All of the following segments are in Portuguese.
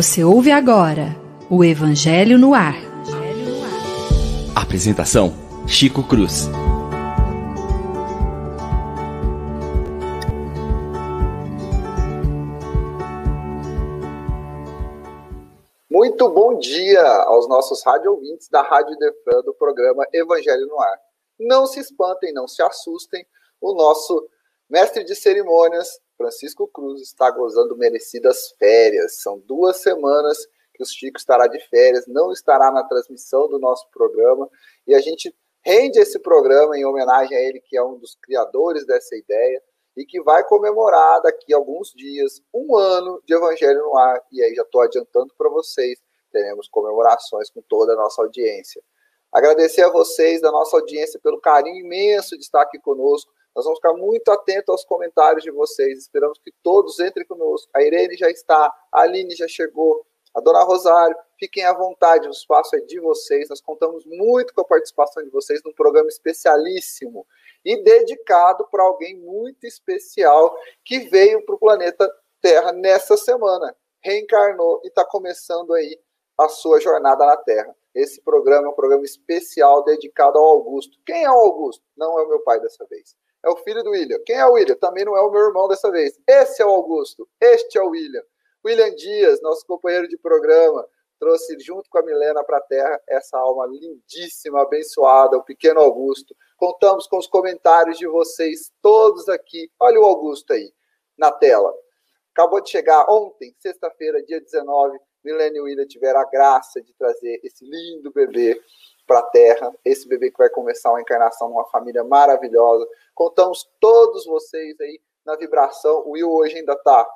Você ouve agora o Evangelho no Ar. Apresentação: Chico Cruz. Muito bom dia aos nossos rádio ouvintes da Rádio Defran do programa Evangelho no Ar. Não se espantem, não se assustem, o nosso mestre de cerimônias, Francisco Cruz, está gozando merecidas férias. São duas semanas que o Chico estará de férias, não estará na transmissão do nosso programa, e a gente rende esse programa em homenagem a ele, que é um dos criadores dessa ideia, e que vai comemorar daqui a alguns dias um ano de Evangelho no Ar. E aí já estou adiantando para vocês, teremos comemorações com toda a nossa audiência. Agradecer a vocês da nossa audiência pelo carinho imenso de estar aqui conosco. Nós vamos ficar muito atentos aos comentários de vocês. Esperamos que todos entrem conosco. A Irene já está, a Aline já chegou, a Dona Rosário. Fiquem à vontade, o espaço é de vocês. Nós contamos muito com a participação de vocês num programa especialíssimo e dedicado para alguém muito especial que veio para o planeta Terra nessa semana. Reencarnou e está começando aí a sua jornada na Terra. Esse programa é um programa especial dedicado ao Augusto. Quem é o Augusto? Não é o meu pai dessa vez. É o filho do William. Quem é o William? Também não é o meu irmão dessa vez. Esse é o Augusto. Este é o William. William Dias, nosso companheiro de programa, trouxe junto com a Milena para a Terra essa alma lindíssima, abençoada, o pequeno Augusto. Contamos com os comentários de vocês todos aqui. Olha o Augusto aí na tela. Acabou de chegar ontem, sexta-feira, dia 19, Milene e William tiveram a graça de trazer esse lindo bebê para a Terra, esse bebê que vai começar uma encarnação numa família maravilhosa. Contamos todos vocês aí na vibração. O Will hoje ainda está,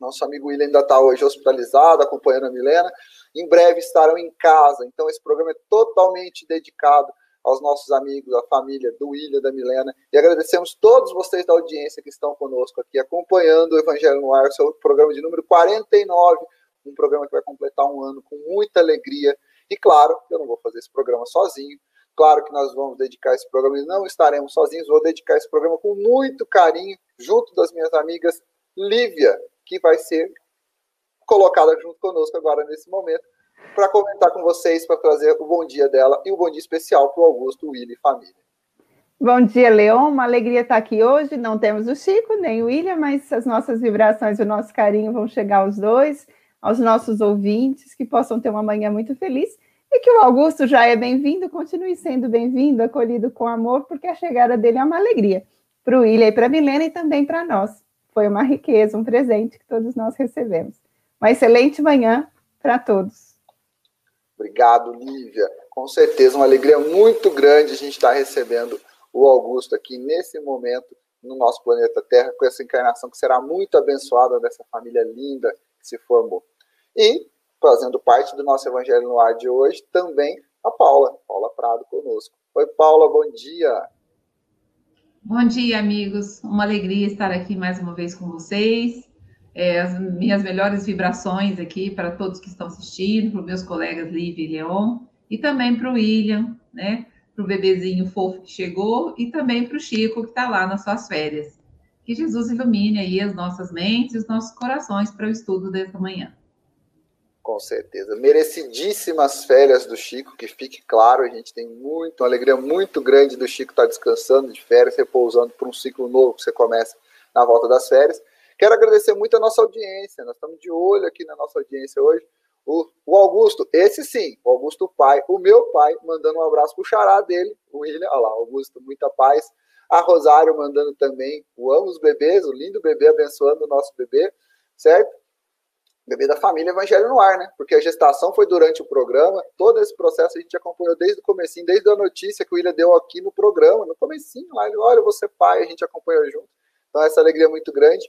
nosso amigo Will ainda está hoje hospitalizado, acompanhando a Milena. Em breve estarão em casa. Então esse programa é totalmente dedicado aos nossos amigos, à família do William, da Milena. E agradecemos todos vocês da audiência que estão conosco aqui, acompanhando o Evangelho no Ar, seu programa de número 49 um programa que vai completar um ano com muita alegria. E claro, eu não vou fazer esse programa sozinho. Claro que nós vamos dedicar esse programa e não estaremos sozinhos. Vou dedicar esse programa com muito carinho, junto das minhas amigas Lívia, que vai ser colocada junto conosco agora nesse momento, para comentar com vocês, para trazer o bom dia dela e o bom dia especial para o Augusto, Willi e família. Bom dia, Leon. Uma alegria estar aqui hoje. Não temos o Chico nem o William, mas as nossas vibrações e o nosso carinho vão chegar aos dois aos nossos ouvintes, que possam ter uma manhã muito feliz e que o Augusto já é bem-vindo, continue sendo bem-vindo, acolhido com amor, porque a chegada dele é uma alegria para o William e para a Milena e também para nós. Foi uma riqueza, um presente que todos nós recebemos. Uma excelente manhã para todos. Obrigado, Lívia. Com certeza, uma alegria muito grande a gente estar recebendo o Augusto aqui nesse momento no nosso planeta Terra, com essa encarnação que será muito abençoada dessa família linda se formou. E, fazendo parte do nosso Evangelho no Ar de hoje, também a Paula, Paula Prado conosco. Oi, Paula, bom dia. Bom dia, amigos. Uma alegria estar aqui mais uma vez com vocês. É, as minhas melhores vibrações aqui para todos que estão assistindo, para os meus colegas Lívia e Leon, e também para o William, né? Para o bebezinho fofo que chegou, e também para o Chico, que está lá nas suas férias. Que Jesus ilumine aí as nossas mentes e os nossos corações para o estudo desta manhã. Com certeza. Merecidíssimas férias do Chico, que fique claro, a gente tem muito, uma alegria muito grande do Chico estar descansando de férias, repousando por um ciclo novo que você começa na volta das férias. Quero agradecer muito a nossa audiência, nós estamos de olho aqui na nossa audiência hoje. O, o Augusto, esse sim, o Augusto pai, o meu pai, mandando um abraço para o xará dele, o William, olha lá, Augusto, muita paz. A Rosário mandando também o amo os bebês, o lindo bebê abençoando o nosso bebê, certo? Bebê da família Evangelho no ar, né? Porque a gestação foi durante o programa, todo esse processo a gente acompanhou desde o comecinho, desde a notícia que o William deu aqui no programa, no comecinho lá, ele, olha, você pai, a gente acompanhou junto. Então essa alegria é muito grande.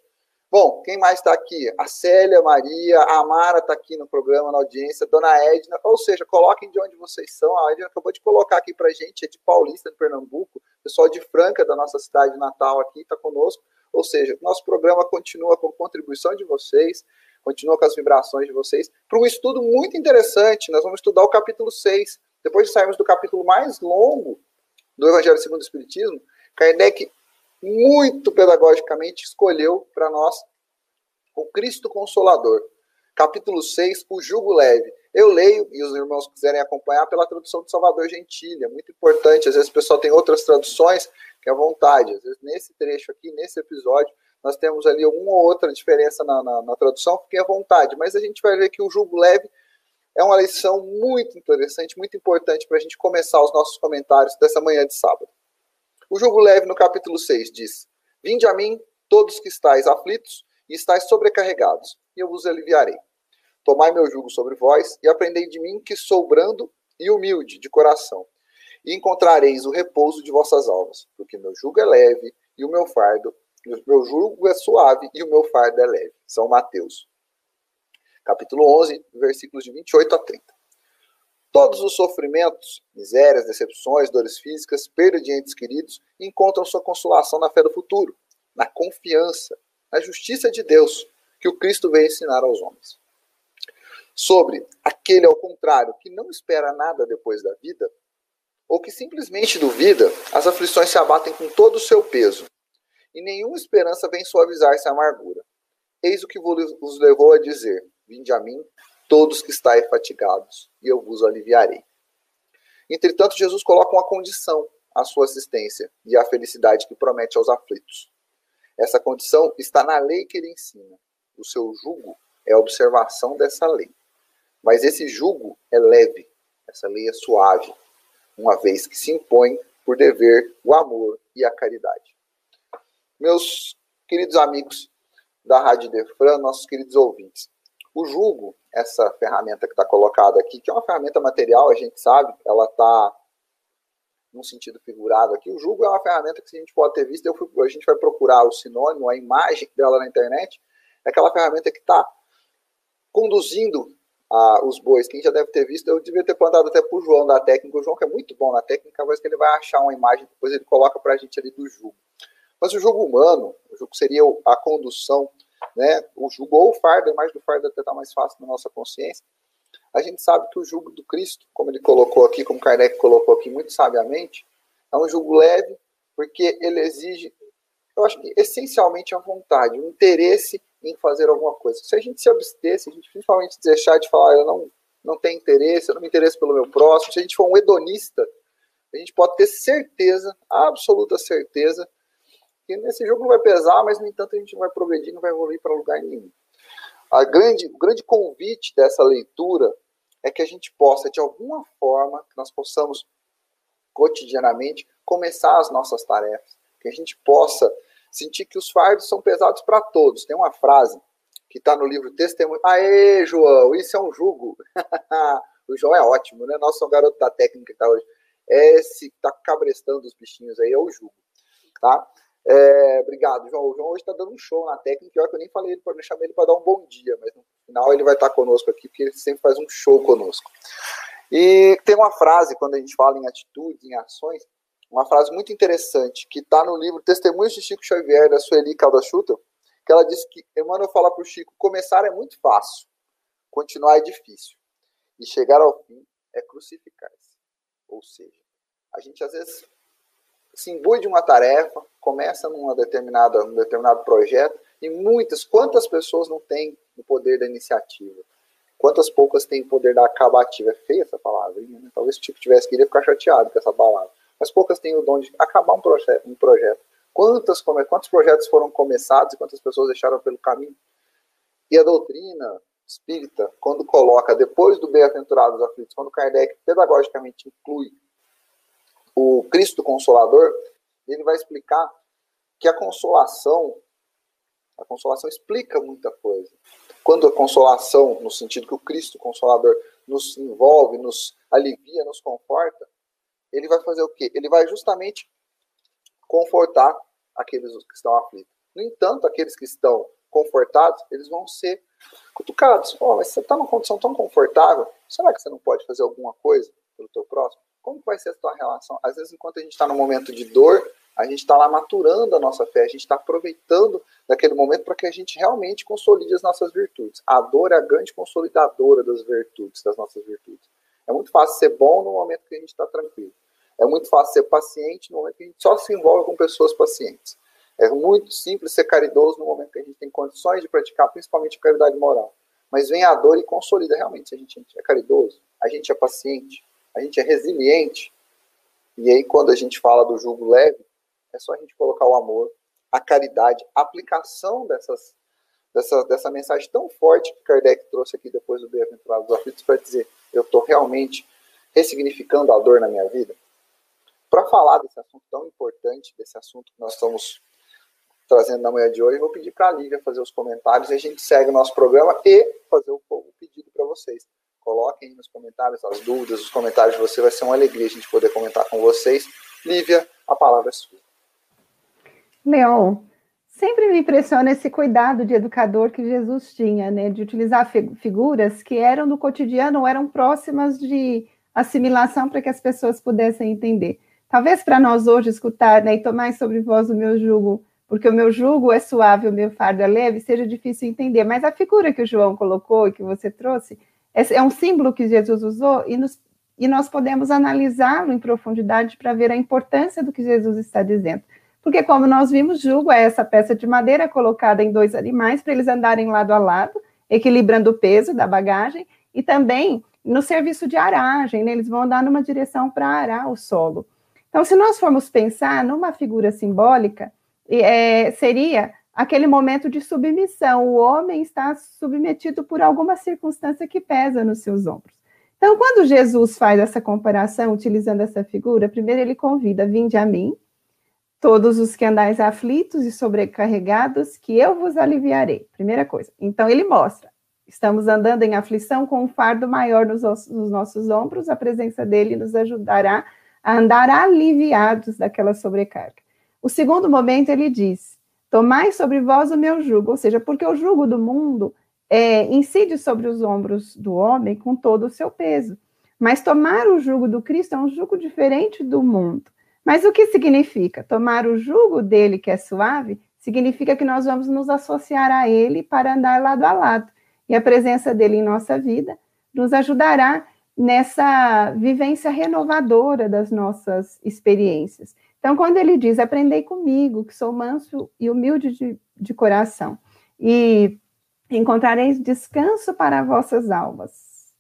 Bom, quem mais está aqui? A Célia, Maria, a Amara está aqui no programa, na audiência, Dona Edna, ou seja, coloquem de onde vocês são. A Edna acabou de colocar aqui para gente, é de Paulista, de Pernambuco, pessoal de Franca, da nossa cidade natal aqui, está conosco. Ou seja, nosso programa continua com contribuição de vocês, continua com as vibrações de vocês, para um estudo muito interessante. Nós vamos estudar o capítulo 6. Depois de sairmos do capítulo mais longo do Evangelho segundo o Espiritismo, Kardec muito pedagogicamente escolheu para nós o Cristo Consolador. capítulo 6, o jugo leve. Eu leio, e os irmãos quiserem acompanhar, pela tradução do Salvador Gentilha. Muito importante. Às vezes o pessoal tem outras traduções, que é à vontade. Às vezes, nesse trecho aqui, nesse episódio, nós temos ali uma ou outra diferença na, na, na tradução, fiquem à vontade. Mas a gente vai ver que o jugo leve é uma lição muito interessante, muito importante para a gente começar os nossos comentários dessa manhã de sábado. O jugo leve, no capítulo 6, diz: Vinde a mim, todos que estáis aflitos e estáis sobrecarregados, e eu vos aliviarei. Tomai meu jugo sobre vós e aprendei de mim, que sou brando e humilde de coração, e encontrareis o repouso de vossas almas, porque meu jugo é leve e o meu fardo, meu jugo é suave e o meu fardo é leve. São Mateus capítulo 11, versículos de 28 a 30. Todos os sofrimentos, misérias, decepções, dores físicas, perda de entes queridos, encontram sua consolação na fé do futuro, na confiança, na justiça de Deus, que o Cristo veio ensinar aos homens. Sobre aquele, ao contrário, que não espera nada depois da vida, ou que simplesmente duvida, as aflições se abatem com todo o seu peso, e nenhuma esperança vem suavizar essa amargura. Eis o que vos levou a dizer: Vinde a mim, todos que estáis fatigados, e eu vos aliviarei. Entretanto, Jesus coloca uma condição à sua assistência e à felicidade que promete aos aflitos. Essa condição está na lei que ele ensina. O seu jugo é a observação dessa lei. Mas esse jugo é leve, essa lei é suave, uma vez que se impõe por dever o amor e a caridade. Meus queridos amigos da Rádio Defran, nossos queridos ouvintes, o jugo, essa ferramenta que está colocada aqui, que é uma ferramenta material, a gente sabe, ela está num sentido figurado aqui. O jugo é uma ferramenta que a gente pode ter visto, eu fui, a gente vai procurar o sinônimo, a imagem dela na internet, é aquela ferramenta que está conduzindo a, os bois. Quem já deve ter visto, eu devia ter plantado até para o João da técnica. O João, que é muito bom na técnica, mas que ele vai achar uma imagem, depois ele coloca para a gente ali do jugo. Mas o jogo humano, o jogo seria a condução né, o jugo ou o fardo, a imagem do fardo até está mais fácil na nossa consciência, a gente sabe que o jugo do Cristo, como ele colocou aqui, como Kardec colocou aqui muito sabiamente, é um jugo leve, porque ele exige, eu acho que essencialmente a vontade, o interesse em fazer alguma coisa. Se a gente se abster, se a gente principalmente deixar de falar, eu não, não tenho interesse, eu não me interesso pelo meu próximo, se a gente for um hedonista, a gente pode ter certeza, absoluta certeza, que nesse jogo não vai pesar, mas no entanto a gente não vai progredir, não vai evoluir para lugar nenhum. A grande, o grande convite dessa leitura é que a gente possa, de alguma forma, que nós possamos cotidianamente começar as nossas tarefas, que a gente possa sentir que os fardos são pesados para todos. Tem uma frase que está no livro Testemunho. Aê, João, isso é um jugo. o João é ótimo, né? Nosso garoto da técnica que está hoje. Esse que está cabrestando os bichinhos aí é o jugo. Tá? É, obrigado, João. O João hoje está dando um show na técnica, pior que eu nem falei ele para chamar ele para dar um bom dia, mas no final ele vai estar tá conosco aqui, porque ele sempre faz um show conosco. E tem uma frase, quando a gente fala em atitudes, em ações, uma frase muito interessante, que está no livro Testemunhos de Chico Xavier, da Sueli Caldachuta, que ela diz que Emmanuel fala para o Chico, começar é muito fácil, continuar é difícil, e chegar ao fim é crucificar-se. Ou seja, a gente às vezes se imbui de uma tarefa, começa numa determinada, um determinado projeto, e muitas, quantas pessoas não têm o poder da iniciativa? Quantas poucas têm o poder da acabativa? É feia essa palavra, né? Talvez o tipo tivesse que ficar chateado com essa palavra. Mas poucas têm o dom de acabar um projeto. Um projeto. Quantas, quantos projetos foram começados e quantas pessoas deixaram pelo caminho? E a doutrina espírita, quando coloca, depois do Bem-aventurados aflitos, quando Kardec pedagogicamente inclui o Cristo Consolador, ele vai explicar que a consolação, a consolação explica muita coisa. Quando a consolação, no sentido que o Cristo Consolador nos envolve, nos alivia, nos conforta, ele vai fazer o quê? Ele vai justamente confortar aqueles que estão aflitos. No entanto, aqueles que estão confortados, eles vão ser cutucados. Oh, mas você está numa condição tão confortável, será que você não pode fazer alguma coisa pelo teu próximo? como vai ser a tua relação? Às vezes, enquanto a gente está no momento de dor, a gente está lá maturando a nossa fé, a gente está aproveitando daquele momento para que a gente realmente consolide as nossas virtudes. A dor é a grande consolidadora das virtudes, das nossas virtudes. É muito fácil ser bom no momento que a gente está tranquilo. É muito fácil ser paciente no momento que a gente só se envolve com pessoas pacientes. É muito simples ser caridoso no momento que a gente tem condições de praticar, principalmente a caridade moral. mas vem a dor e consolida realmente se a gente é caridoso, a gente é paciente, a gente é resiliente. E aí, quando a gente fala do jugo leve, é só a gente colocar o amor, a caridade, a aplicação dessas, dessa, dessa mensagem tão forte que Kardec trouxe aqui depois do Bem-aventurado dos Aflitos para dizer: eu estou realmente ressignificando a dor na minha vida. Para falar desse assunto tão importante, desse assunto que nós estamos trazendo na manhã de hoje, vou pedir para a Lívia fazer os comentários e a gente segue o nosso programa e fazer o, o pedido para vocês. Coloquem nos comentários as dúvidas, os comentários de você, vai ser uma alegria a gente poder comentar com vocês. Lívia, a palavra é sua. Leon, sempre me impressiona esse cuidado de educador que Jesus tinha, né, de utilizar figuras que eram no cotidiano, eram próximas de assimilação para que as pessoas pudessem entender. Talvez para nós hoje escutar, né, e tomar sobre vós o meu jugo porque o meu jugo é suave, o meu fardo é leve, seja difícil entender. Mas a figura que o João colocou e que você trouxe é, é um símbolo que Jesus usou e, nos, e nós podemos analisá-lo em profundidade para ver a importância do que Jesus está dizendo. Porque, como nós vimos, jugo é essa peça de madeira colocada em dois animais para eles andarem lado a lado, equilibrando o peso da bagagem, e também no serviço de aragem, né? eles vão andar numa direção para arar o solo. Então, se nós formos pensar numa figura simbólica, é, seria aquele momento de submissão. O homem está submetido por alguma circunstância que pesa nos seus ombros. Então, quando Jesus faz essa comparação, utilizando essa figura, primeiro ele convida: Vinde a mim, todos os que andais aflitos e sobrecarregados, que eu vos aliviarei. Primeira coisa. Então, ele mostra: estamos andando em aflição com um fardo maior nos, nos nossos ombros, a presença dele nos ajudará a andar aliviados daquela sobrecarga. O segundo momento ele diz: Tomai sobre vós o meu jugo, ou seja, porque o jugo do mundo é, incide sobre os ombros do homem com todo o seu peso. Mas tomar o jugo do Cristo é um jugo diferente do mundo. Mas o que significa? Tomar o jugo dele, que é suave, significa que nós vamos nos associar a ele para andar lado a lado. E a presença dele em nossa vida nos ajudará nessa vivência renovadora das nossas experiências. Então, quando ele diz, aprendei comigo, que sou manso e humilde de, de coração, e encontrareis descanso para vossas almas,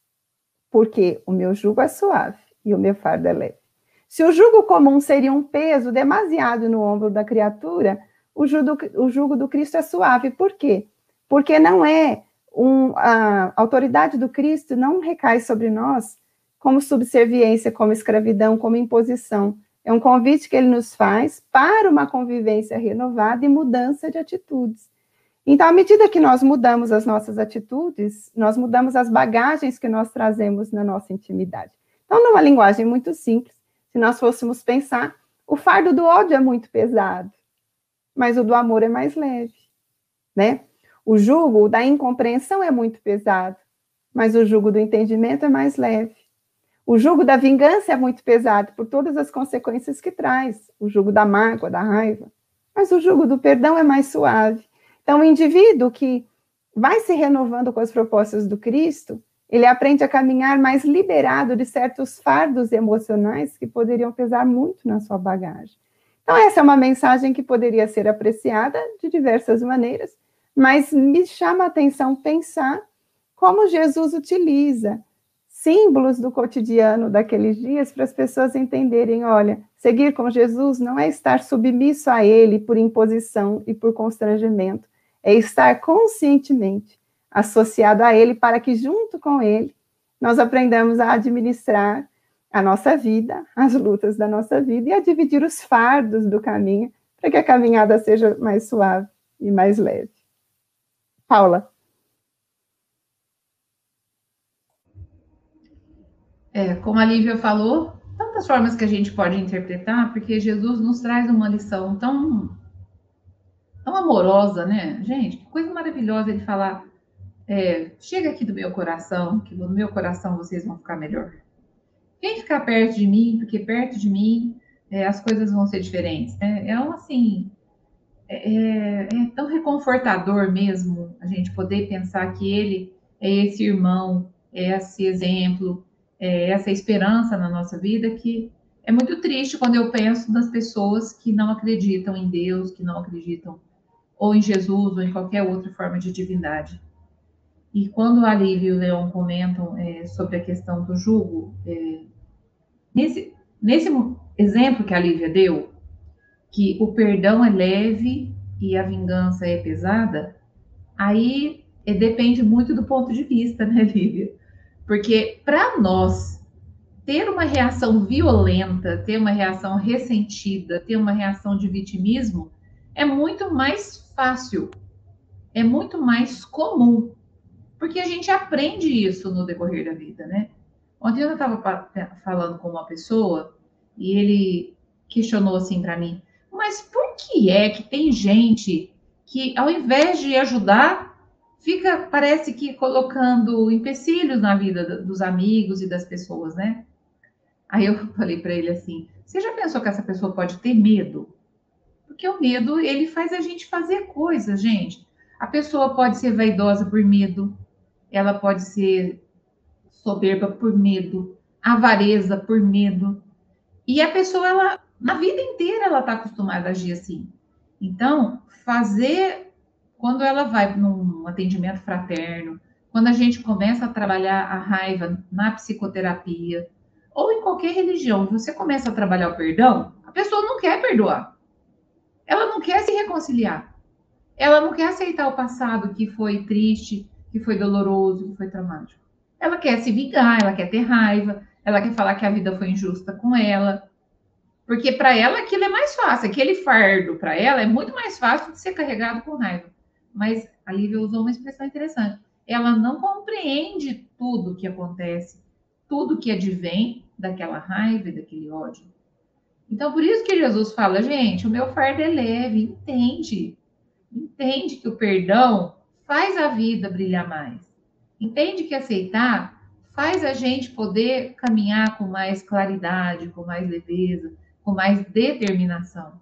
porque o meu jugo é suave e o meu fardo é leve. Se o jugo comum seria um peso demasiado no ombro da criatura, o jugo, o jugo do Cristo é suave. Por quê? Porque não é um, a autoridade do Cristo não recai sobre nós como subserviência, como escravidão, como imposição, é um convite que ele nos faz para uma convivência renovada e mudança de atitudes. Então, à medida que nós mudamos as nossas atitudes, nós mudamos as bagagens que nós trazemos na nossa intimidade. Então, numa linguagem muito simples, se nós fôssemos pensar, o fardo do ódio é muito pesado, mas o do amor é mais leve, né? O jugo da incompreensão é muito pesado, mas o jugo do entendimento é mais leve. O jugo da vingança é muito pesado por todas as consequências que traz, o jugo da mágoa, da raiva. Mas o jugo do perdão é mais suave. Então, o indivíduo que vai se renovando com as propostas do Cristo, ele aprende a caminhar mais liberado de certos fardos emocionais que poderiam pesar muito na sua bagagem. Então, essa é uma mensagem que poderia ser apreciada de diversas maneiras, mas me chama a atenção pensar como Jesus utiliza símbolos do cotidiano daqueles dias para as pessoas entenderem: olha, seguir com Jesus não é estar submisso a Ele por imposição e por constrangimento, é estar conscientemente associado a Ele para que, junto com Ele, nós aprendamos a administrar a nossa vida, as lutas da nossa vida e a dividir os fardos do caminho para que a caminhada seja mais suave e mais leve. Paula. É, como a Lívia falou, tantas formas que a gente pode interpretar, porque Jesus nos traz uma lição tão, tão amorosa, né? Gente, que coisa maravilhosa ele falar: é, chega aqui do meu coração, que no meu coração vocês vão ficar melhor. Vem ficar perto de mim, porque perto de mim é, as coisas vão ser diferentes. Né? É um assim. É, é, é tão reconfortador mesmo a gente poder pensar que ele é esse irmão, é esse exemplo, é, essa esperança na nossa vida que é muito triste quando eu penso nas pessoas que não acreditam em Deus, que não acreditam ou em Jesus ou em qualquer outra forma de divindade. E quando a Lívia e o Leon comentam é, sobre a questão do jugo, é, nesse, nesse exemplo que a Lívia deu, que o perdão é leve e a vingança é pesada, aí é, depende muito do ponto de vista, né, Lívia? Porque para nós ter uma reação violenta, ter uma reação ressentida, ter uma reação de vitimismo, é muito mais fácil, é muito mais comum, porque a gente aprende isso no decorrer da vida, né? Ontem eu estava falando com uma pessoa e ele questionou assim para mim: mas por que é que tem gente que, ao invés de ajudar, fica, parece que colocando empecilhos na vida dos amigos e das pessoas, né? Aí eu falei para ele assim: você já pensou que essa pessoa pode ter medo? Porque o medo, ele faz a gente fazer coisas, gente. A pessoa pode ser vaidosa por medo, ela pode ser soberba por medo, avareza por medo. E a pessoa, ela, na vida inteira, ela está acostumada a agir assim. Então, fazer, quando ela vai num atendimento fraterno, quando a gente começa a trabalhar a raiva na psicoterapia, ou em qualquer religião, você começa a trabalhar o perdão, a pessoa não quer perdoar. Ela não quer se reconciliar. Ela não quer aceitar o passado que foi triste, que foi doloroso, que foi traumático. Ela quer se vingar, ela quer ter raiva, ela quer falar que a vida foi injusta com ela. Porque para ela aquilo é mais fácil, aquele fardo para ela é muito mais fácil de ser carregado com raiva. Mas a Lívia usou uma expressão interessante. Ela não compreende tudo o que acontece, tudo que advém daquela raiva e daquele ódio. Então, por isso que Jesus fala, gente, o meu fardo é leve, entende. Entende que o perdão faz a vida brilhar mais. Entende que aceitar faz a gente poder caminhar com mais claridade, com mais leveza, com mais determinação.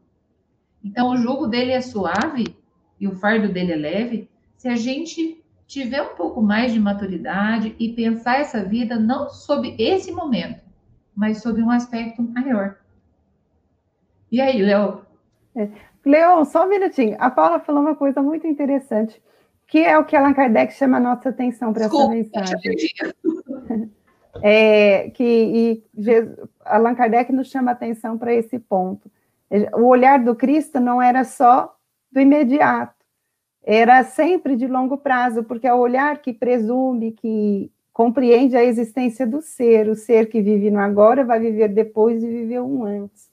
Então, o jugo dele é suave e o fardo dele é leve se a gente tiver um pouco mais de maturidade e pensar essa vida não sob esse momento, mas sob um aspecto maior. E aí, Léo? É. Leon, só um minutinho. A Paula falou uma coisa muito interessante, que é o que Allan Kardec chama a nossa atenção para essa mensagem. É, que Jesus, Allan Kardec nos chama atenção para esse ponto. O olhar do Cristo não era só do imediato, era sempre de longo prazo, porque é o olhar que presume, que compreende a existência do ser, o ser que vive no agora vai viver depois e viveu um antes.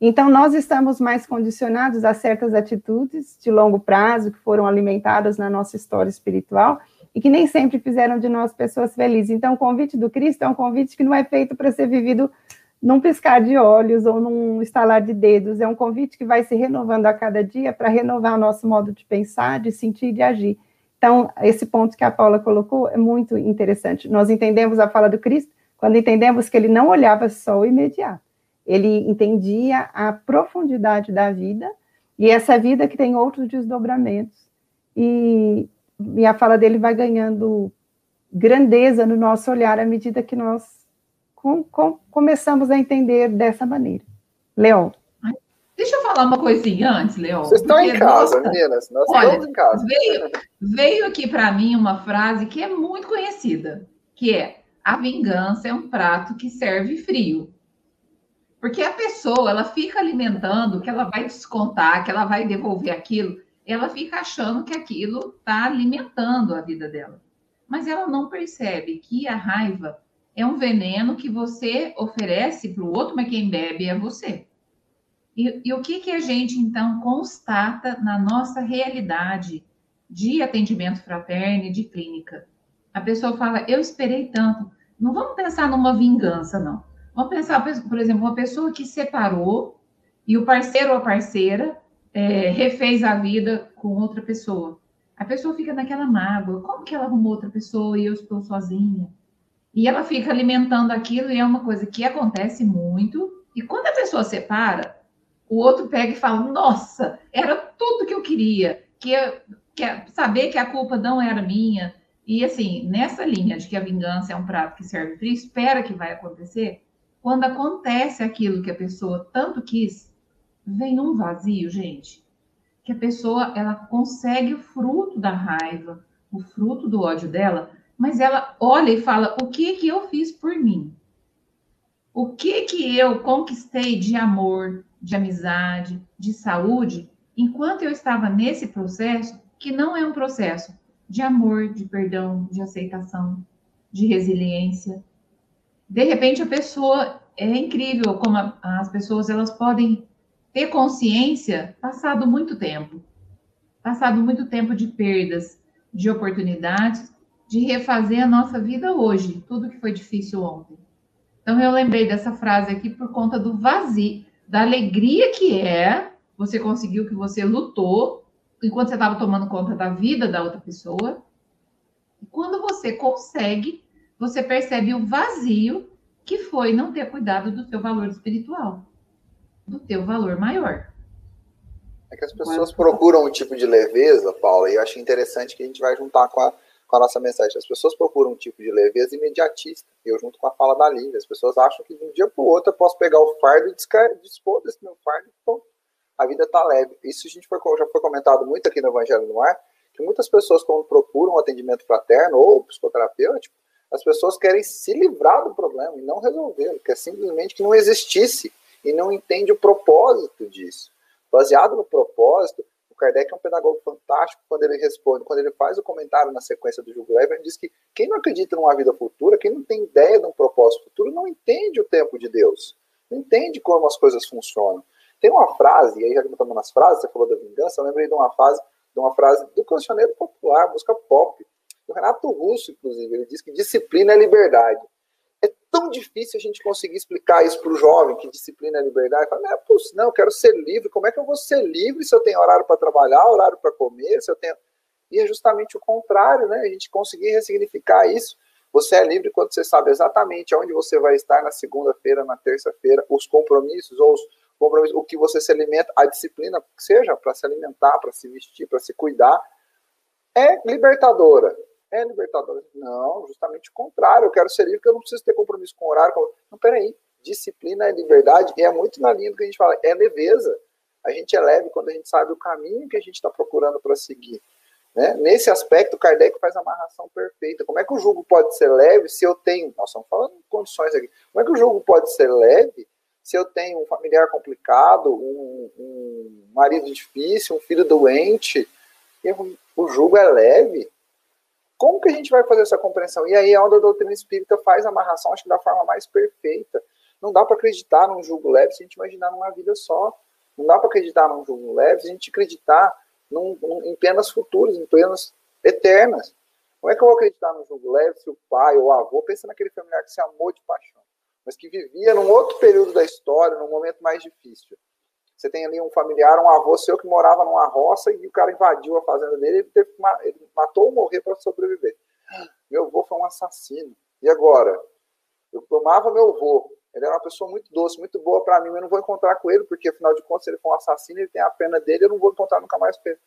Então, nós estamos mais condicionados a certas atitudes de longo prazo que foram alimentadas na nossa história espiritual e que nem sempre fizeram de nós pessoas felizes. Então, o convite do Cristo é um convite que não é feito para ser vivido num piscar de olhos ou num estalar de dedos, é um convite que vai se renovando a cada dia para renovar o nosso modo de pensar, de sentir e de agir. Então, esse ponto que a Paula colocou é muito interessante. Nós entendemos a fala do Cristo quando entendemos que ele não olhava só o imediato, ele entendia a profundidade da vida e essa vida que tem outros desdobramentos. E, e a fala dele vai ganhando grandeza no nosso olhar à medida que nós com, com, começamos a entender dessa maneira. Leon. Deixa eu falar uma coisinha antes, Leon. Vocês estão em casa, nossa, meninas. Nós olha, estamos em casa. Veio, veio aqui para mim uma frase que é muito conhecida, que é a vingança é um prato que serve frio. Porque a pessoa, ela fica alimentando que ela vai descontar, que ela vai devolver aquilo, ela fica achando que aquilo está alimentando a vida dela. Mas ela não percebe que a raiva é um veneno que você oferece para o outro, mas quem bebe é você. E, e o que, que a gente, então, constata na nossa realidade de atendimento fraterno e de clínica? A pessoa fala, eu esperei tanto. Não vamos pensar numa vingança, não. Vamos pensar, por exemplo, uma pessoa que separou e o parceiro ou a parceira é, refez a vida com outra pessoa. A pessoa fica naquela mágoa. Como que ela arrumou outra pessoa e eu estou sozinha? E ela fica alimentando aquilo e é uma coisa que acontece muito. E quando a pessoa separa, o outro pega e fala: Nossa, era tudo que eu queria, que, que saber que a culpa não era minha. E assim, nessa linha de que a vingança é um prato que serve frio, espera que vai acontecer. Quando acontece aquilo que a pessoa tanto quis, vem um vazio, gente. Que a pessoa ela consegue o fruto da raiva, o fruto do ódio dela, mas ela olha e fala: o que que eu fiz por mim? O que que eu conquistei de amor, de amizade, de saúde, enquanto eu estava nesse processo, que não é um processo de amor, de perdão, de aceitação, de resiliência. De repente a pessoa é incrível como a, as pessoas elas podem ter consciência passado muito tempo, passado muito tempo de perdas, de oportunidades, de refazer a nossa vida hoje, tudo que foi difícil ontem. Então eu lembrei dessa frase aqui por conta do vazio, da alegria que é você conseguiu que você lutou enquanto você estava tomando conta da vida da outra pessoa. E quando você consegue, você percebe o vazio que foi não ter cuidado do seu valor espiritual, do teu valor maior. É que as pessoas procuram um tipo de leveza, Paula, e eu acho interessante que a gente vai juntar com a, com a nossa mensagem. As pessoas procuram um tipo de leveza imediatista. Eu junto com a fala da Lívia. As pessoas acham que de um dia para o outro eu posso pegar o fardo e dispor desse meu fardo então a vida está leve. Isso a gente foi, já foi comentado muito aqui no Evangelho no Ar, que muitas pessoas quando procuram um atendimento fraterno ou psicoterapêutico, as pessoas querem se livrar do problema e não resolvê-lo, que é simplesmente que não existisse e não entende o propósito disso. Baseado no propósito, o Kardec é um pedagogo fantástico quando ele responde, quando ele faz o comentário na sequência do Jugo Leve, ele diz que quem não acredita numa vida futura, quem não tem ideia de um propósito futuro, não entende o tempo de Deus, não entende como as coisas funcionam. Tem uma frase, e aí já que estamos nas frases, você falou da vingança, eu lembrei de uma frase, de uma frase do cancioneiro popular, música pop, do Renato Russo, inclusive, ele diz que disciplina é liberdade tão difícil a gente conseguir explicar isso para o jovem, que disciplina é liberdade. Fala, não, é não, eu quero ser livre. Como é que eu vou ser livre se eu tenho horário para trabalhar, horário para comer, se eu tenho... E é justamente o contrário, né? A gente conseguir ressignificar isso. Você é livre quando você sabe exatamente onde você vai estar na segunda-feira, na terça-feira, os compromissos ou os compromissos, o que você se alimenta, a disciplina, seja para se alimentar, para se vestir, para se cuidar, é libertadora é libertador. Não, justamente o contrário. Eu quero ser livre porque eu não preciso ter compromisso com o horário. Não, peraí. Disciplina é liberdade e é muito na linha do que a gente fala. É leveza. A gente é leve quando a gente sabe o caminho que a gente está procurando para seguir. Né? Nesse aspecto, Kardec faz a amarração perfeita. Como é que o jogo pode ser leve se eu tenho. Nós estamos falando condições aqui. Como é que o jogo pode ser leve se eu tenho um familiar complicado, um, um marido difícil, um filho doente? o jogo é leve como que a gente vai fazer essa compreensão? E aí é onde a doutrina espírita faz a amarração, acho que da forma mais perfeita. Não dá para acreditar num julgo leve se a gente imaginar numa vida só. Não dá para acreditar num julgo leve se a gente acreditar num, num, em penas futuras, em penas eternas. Como é que eu vou acreditar num julgo leve se o pai ou o avô, pensa naquele familiar que se amou de paixão, mas que vivia num outro período da história, num momento mais difícil. Você tem ali um familiar, um avô seu que morava numa roça e o cara invadiu a fazenda dele, ele, teve, ele matou ou morrer para sobreviver. Meu avô foi um assassino. E agora? Eu tomava meu avô. Ele era uma pessoa muito doce, muito boa para mim, mas eu não vou encontrar com ele, porque afinal de contas, se ele for um assassino, ele tem a pena dele, eu não vou encontrar nunca mais com ele.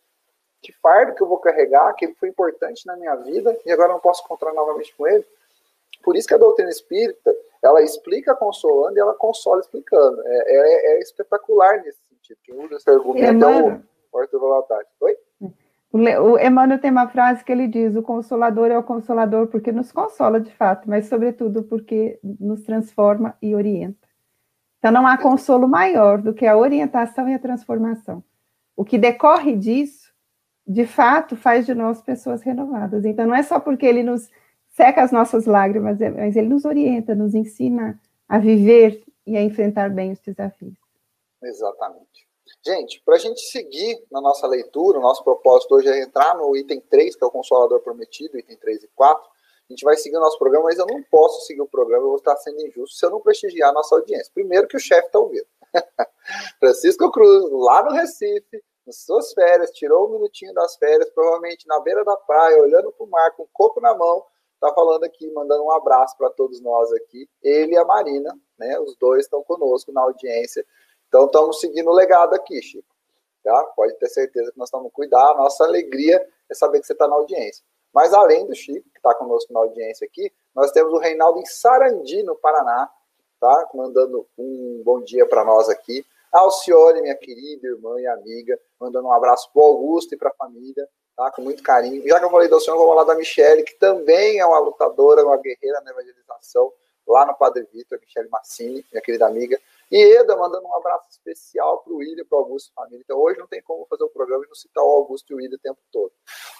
Que fardo que eu vou carregar, que ele foi importante na minha vida, e agora eu não posso encontrar novamente com ele. Por isso que a doutrina espírita, ela explica consolando e ela consola explicando. É, é, é espetacular nesse sentido. Quem usa esse argumento é o Arthur Valadares. Oi? O Emmanuel tem uma frase que ele diz: o consolador é o consolador porque nos consola de fato, mas sobretudo porque nos transforma e orienta. Então não há consolo maior do que a orientação e a transformação. O que decorre disso, de fato, faz de nós pessoas renovadas. Então não é só porque ele nos seca as nossas lágrimas, mas ele nos orienta, nos ensina a viver e a enfrentar bem os desafios. Exatamente. Gente, para a gente seguir na nossa leitura, o nosso propósito hoje é entrar no item 3, que é o Consolador Prometido, item 3 e 4. A gente vai seguir o nosso programa, mas eu não posso seguir o programa, eu vou estar sendo injusto se eu não prestigiar a nossa audiência. Primeiro que o chefe está ouvindo. Francisco Cruz, lá no Recife, nas suas férias, tirou um minutinho das férias, provavelmente na beira da praia, olhando para o mar, com um coco na mão, está falando aqui, mandando um abraço para todos nós aqui. Ele e a Marina, né? Os dois estão conosco na audiência. Então, estamos seguindo o legado aqui, Chico. Tá? Pode ter certeza que nós estamos cuidar. A nossa alegria é saber que você está na audiência. Mas, além do Chico, que está conosco na audiência aqui, nós temos o Reinaldo em Sarandi, no Paraná, tá? mandando um bom dia para nós aqui. Alcione, minha querida irmã e amiga, mandando um abraço para Augusto e para a família. Tá? Com muito carinho. Já que eu falei do Alcione, vou falar da Michelle, que também é uma lutadora, uma guerreira na evangelização, lá no Padre Vitor, Michelle Massini, minha querida amiga. E Eda, mandando um abraço especial para o William, para o Augusto Família. Então, hoje não tem como fazer o programa e não citar o Augusto e o William o tempo todo.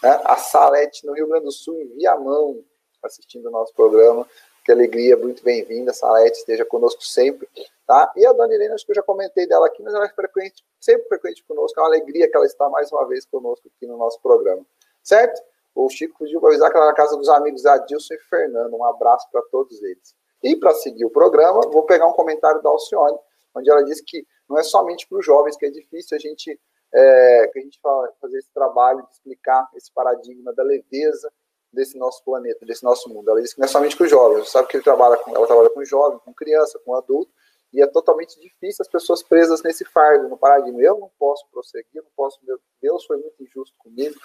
Né? A Salete, no Rio Grande do Sul, em Viamão, assistindo o nosso programa. Que alegria, muito bem-vinda, Salete, esteja conosco sempre. Tá? E a Dona Irene, acho que eu já comentei dela aqui, mas ela é frequente, sempre frequente conosco. É uma alegria que ela está mais uma vez conosco aqui no nosso programa. Certo? O Chico pediu para avisar que ela é na casa dos amigos Adilson e Fernando. Um abraço para todos eles. E para seguir o programa, vou pegar um comentário da Alcione, onde ela diz que não é somente para os jovens que é difícil a gente, é, que a gente fala, fazer esse trabalho de explicar esse paradigma da leveza desse nosso planeta, desse nosso mundo. Ela diz que não é somente para os jovens, sabe que ele trabalha com, ela trabalha com jovem, com criança, com adulto, e é totalmente difícil as pessoas presas nesse fardo, no paradigma. Eu não posso prosseguir, não posso, meu Deus foi muito injusto comigo,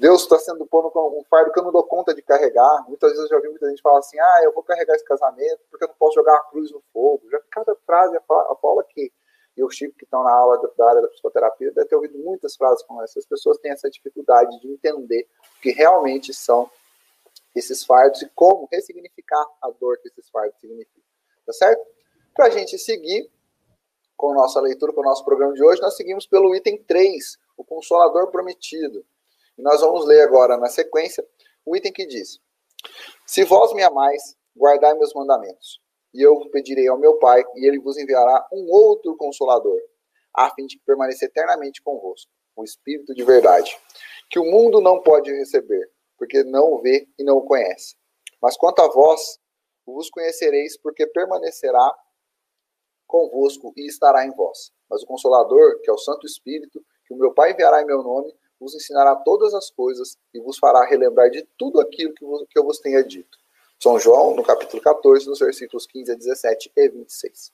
Deus está sendo pondo com um fardo que eu não dou conta de carregar. Muitas vezes eu já vi muita gente falar assim: ah, eu vou carregar esse casamento porque eu não posso jogar a cruz no fogo. Já cada frase, a fala aqui. E o Chico, que estão na aula da área da psicoterapia, deve ter ouvido muitas frases como essa. As pessoas têm essa dificuldade de entender o que realmente são esses fardos e como ressignificar a dor que esses fardos significam. Tá certo? Para a gente seguir com a nossa leitura, com o nosso programa de hoje, nós seguimos pelo item 3, o Consolador Prometido. E nós vamos ler agora, na sequência, o item que diz: Se vós me amais, guardai meus mandamentos. E eu pedirei ao meu Pai, e ele vos enviará um outro consolador, a fim de permanecer eternamente convosco, o Espírito de verdade, que o mundo não pode receber, porque não o vê e não o conhece. Mas quanto a vós, vos conhecereis, porque permanecerá convosco e estará em vós. Mas o Consolador, que é o Santo Espírito, que o meu Pai enviará em meu nome, vos ensinará todas as coisas e vos fará relembrar de tudo aquilo que, que eu vos tenha dito. São João, no capítulo 14, nos versículos 15 a 17 e 26.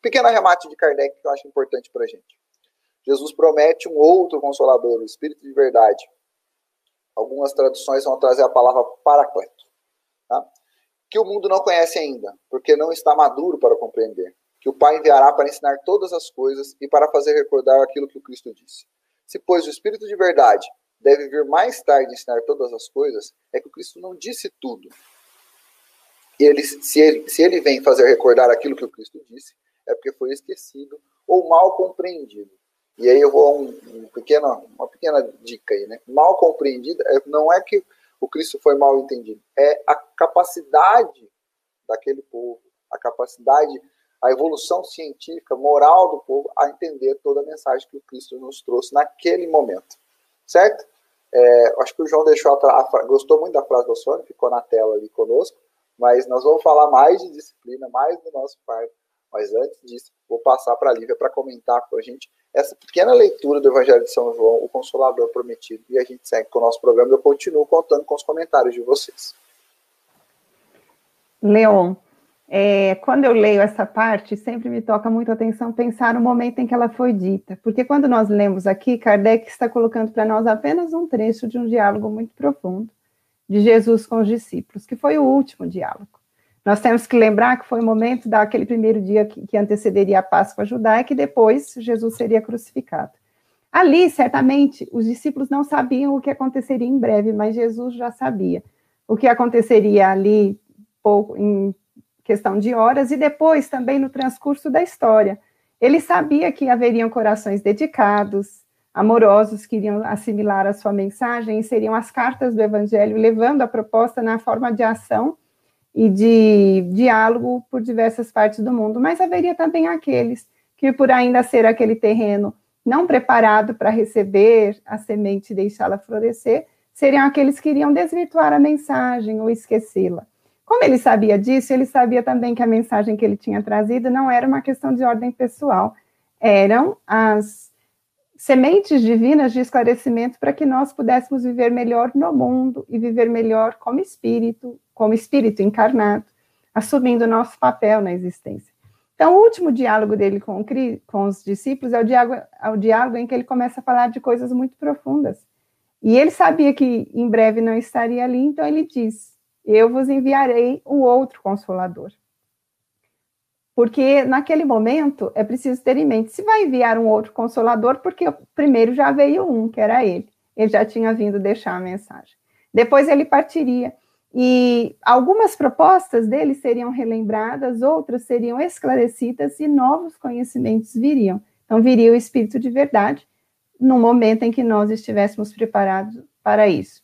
Pequeno arremate de Kardec que eu acho importante para a gente. Jesus promete um outro consolador, o Espírito de verdade. Algumas traduções vão trazer a palavra paracleto. Tá? Que o mundo não conhece ainda, porque não está maduro para compreender. Que o Pai enviará para ensinar todas as coisas e para fazer recordar aquilo que o Cristo disse. Se, pois, o Espírito de verdade deve vir mais tarde ensinar todas as coisas, é que o Cristo não disse tudo. Ele, se, ele, se ele vem fazer recordar aquilo que o Cristo disse, é porque foi esquecido ou mal compreendido. E aí eu vou a um, um pequeno, uma pequena dica aí, né? Mal compreendida é, não é que o Cristo foi mal entendido, é a capacidade daquele povo, a capacidade a evolução científica, moral do povo a entender toda a mensagem que o Cristo nos trouxe naquele momento. Certo? É, acho que o João deixou a, a, gostou muito da frase do Sônia, ficou na tela ali conosco, mas nós vamos falar mais de disciplina, mais do nosso pai. Mas antes disso, vou passar para a Lívia para comentar com a gente essa pequena leitura do Evangelho de São João, o Consolador Prometido. E a gente segue com o nosso programa. Eu continuo contando com os comentários de vocês. Leon, é, quando eu leio essa parte, sempre me toca muito atenção pensar no momento em que ela foi dita, porque quando nós lemos aqui, Kardec está colocando para nós apenas um trecho de um diálogo muito profundo de Jesus com os discípulos, que foi o último diálogo. Nós temos que lembrar que foi o momento daquele primeiro dia que, que antecederia a Páscoa judaica e depois Jesus seria crucificado. Ali, certamente, os discípulos não sabiam o que aconteceria em breve, mas Jesus já sabia o que aconteceria ali pouco, em questão de horas, e depois também no transcurso da história. Ele sabia que haveriam corações dedicados, amorosos, que iriam assimilar a sua mensagem, e seriam as cartas do Evangelho, levando a proposta na forma de ação e de diálogo por diversas partes do mundo. Mas haveria também aqueles que, por ainda ser aquele terreno não preparado para receber a semente e deixá-la florescer, seriam aqueles que iriam desvirtuar a mensagem ou esquecê-la. Como ele sabia disso, ele sabia também que a mensagem que ele tinha trazido não era uma questão de ordem pessoal, eram as sementes divinas de esclarecimento para que nós pudéssemos viver melhor no mundo e viver melhor como espírito, como espírito encarnado, assumindo nosso papel na existência. Então, o último diálogo dele com, com os discípulos é o, diálogo, é o diálogo em que ele começa a falar de coisas muito profundas. E ele sabia que em breve não estaria ali, então ele diz: eu vos enviarei o outro consolador. Porque naquele momento é preciso ter em mente, se vai enviar um outro consolador, porque o primeiro já veio um, que era ele. ele já tinha vindo deixar a mensagem. Depois ele partiria. E algumas propostas dele seriam relembradas, outras seriam esclarecidas e novos conhecimentos viriam. Então, viria o Espírito de verdade no momento em que nós estivéssemos preparados para isso.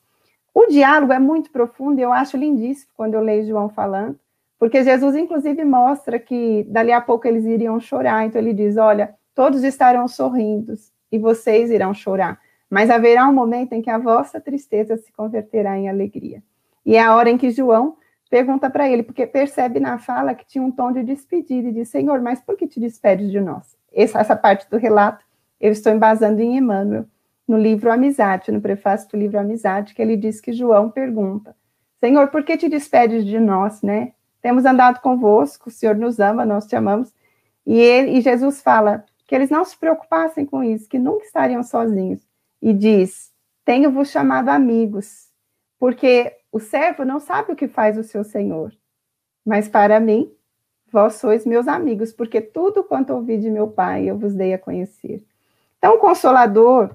O diálogo é muito profundo e eu acho lindíssimo quando eu leio João falando, porque Jesus, inclusive, mostra que dali a pouco eles iriam chorar. Então, ele diz: Olha, todos estarão sorrindo e vocês irão chorar, mas haverá um momento em que a vossa tristeza se converterá em alegria. E é a hora em que João pergunta para ele, porque percebe na fala que tinha um tom de despedida e diz: Senhor, mas por que te despedes de nós? Essa, essa parte do relato eu estou embasando em Emmanuel, no livro Amizade, no prefácio do livro Amizade, que ele diz que João pergunta: Senhor, por que te despedes de nós, né? Temos andado convosco, o Senhor nos ama, nós te amamos. E, ele, e Jesus fala que eles não se preocupassem com isso, que nunca estariam sozinhos. E diz: Tenho-vos chamado amigos, porque o servo não sabe o que faz o seu senhor. Mas para mim, vós sois meus amigos, porque tudo quanto ouvi de meu Pai eu vos dei a conhecer. Então, o Consolador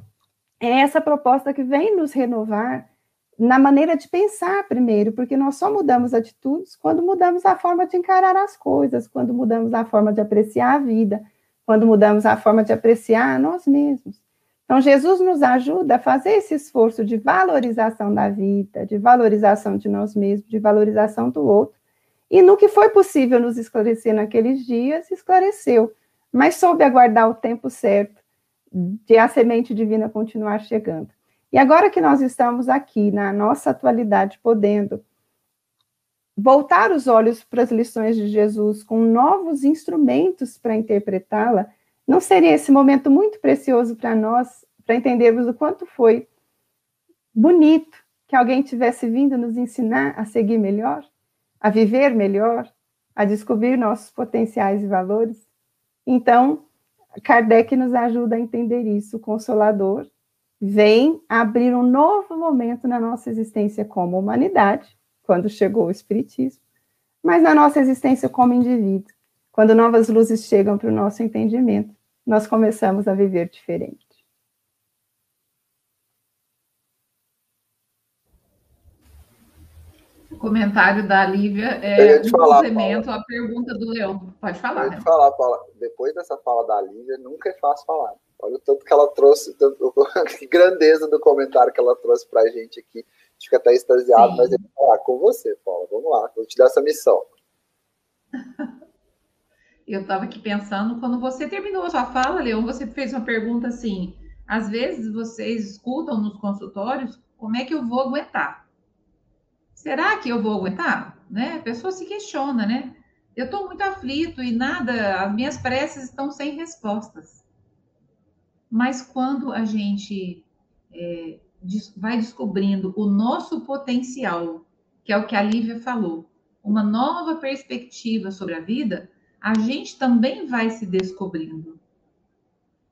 é essa proposta que vem nos renovar na maneira de pensar primeiro, porque nós só mudamos atitudes quando mudamos a forma de encarar as coisas, quando mudamos a forma de apreciar a vida, quando mudamos a forma de apreciar nós mesmos. Então, Jesus nos ajuda a fazer esse esforço de valorização da vida, de valorização de nós mesmos, de valorização do outro. E no que foi possível nos esclarecer naqueles dias, esclareceu, mas soube aguardar o tempo certo de a semente divina continuar chegando. E agora que nós estamos aqui na nossa atualidade, podendo voltar os olhos para as lições de Jesus com novos instrumentos para interpretá-la, não seria esse momento muito precioso para nós, para entendermos o quanto foi bonito que alguém tivesse vindo nos ensinar a seguir melhor, a viver melhor, a descobrir nossos potenciais e valores? Então, Kardec nos ajuda a entender isso, o Consolador vem abrir um novo momento na nossa existência como humanidade, quando chegou o Espiritismo, mas na nossa existência como indivíduo, quando novas luzes chegam para o nosso entendimento, nós começamos a viver diferente. O comentário da Lívia é um complemento à pergunta do Leão. Pode falar. Pode né? falar, Paula. Depois dessa fala da Lívia, nunca é fácil falar. Olha o tanto que ela trouxe, tanto, que grandeza do comentário que ela trouxe para a gente aqui. A gente fica até extasiado, Sim. mas vou falar com você, Paula. Vamos lá, vou te dar essa missão. Eu estava aqui pensando, quando você terminou a sua fala, Leão, você fez uma pergunta assim: às vezes vocês escutam nos consultórios, como é que eu vou aguentar? será que eu vou aguentar? Né? A pessoa se questiona, né? Eu estou muito aflito e nada, as minhas preces estão sem respostas. Mas quando a gente é, vai descobrindo o nosso potencial, que é o que a Lívia falou, uma nova perspectiva sobre a vida, a gente também vai se descobrindo.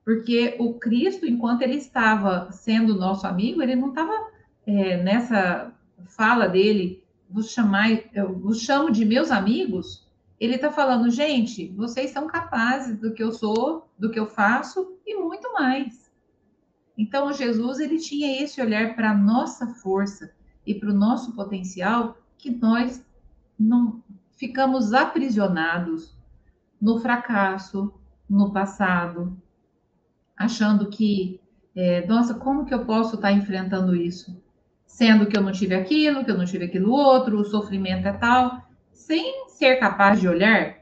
Porque o Cristo, enquanto ele estava sendo nosso amigo, ele não estava é, nessa fala dele, vos chamai, eu vos chamo de meus amigos, ele está falando, gente, vocês são capazes do que eu sou, do que eu faço e muito mais. Então, Jesus ele tinha esse olhar para a nossa força e para o nosso potencial que nós não ficamos aprisionados no fracasso, no passado, achando que, é, nossa, como que eu posso estar tá enfrentando isso? sendo que eu não tive aquilo, que eu não tive aquilo outro, o sofrimento é tal, sem ser capaz de olhar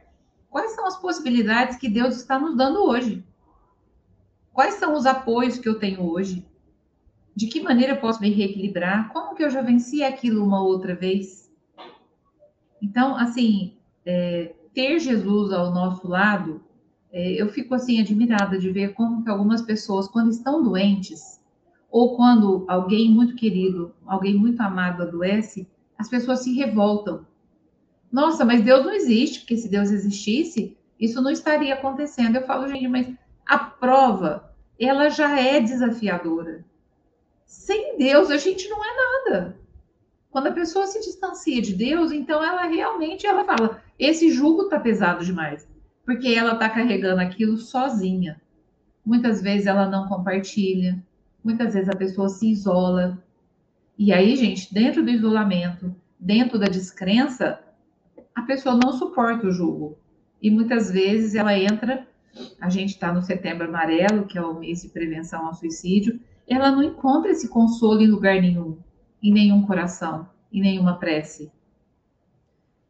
quais são as possibilidades que Deus está nos dando hoje. Quais são os apoios que eu tenho hoje? De que maneira eu posso me reequilibrar? Como que eu já venci aquilo uma outra vez? Então, assim, é, ter Jesus ao nosso lado, é, eu fico assim admirada de ver como que algumas pessoas, quando estão doentes, ou quando alguém muito querido, alguém muito amado adoece, as pessoas se revoltam. Nossa, mas Deus não existe, porque se Deus existisse, isso não estaria acontecendo. Eu falo, gente, mas a prova, ela já é desafiadora. Sem Deus, a gente não é nada. Quando a pessoa se distancia de Deus, então ela realmente ela fala: esse jugo está pesado demais, porque ela está carregando aquilo sozinha. Muitas vezes ela não compartilha, muitas vezes a pessoa se isola. E aí, gente, dentro do isolamento, dentro da descrença, a pessoa não suporta o julgo. E muitas vezes ela entra, a gente está no setembro amarelo, que é o mês de prevenção ao suicídio, ela não encontra esse consolo em lugar nenhum, em nenhum coração, em nenhuma prece.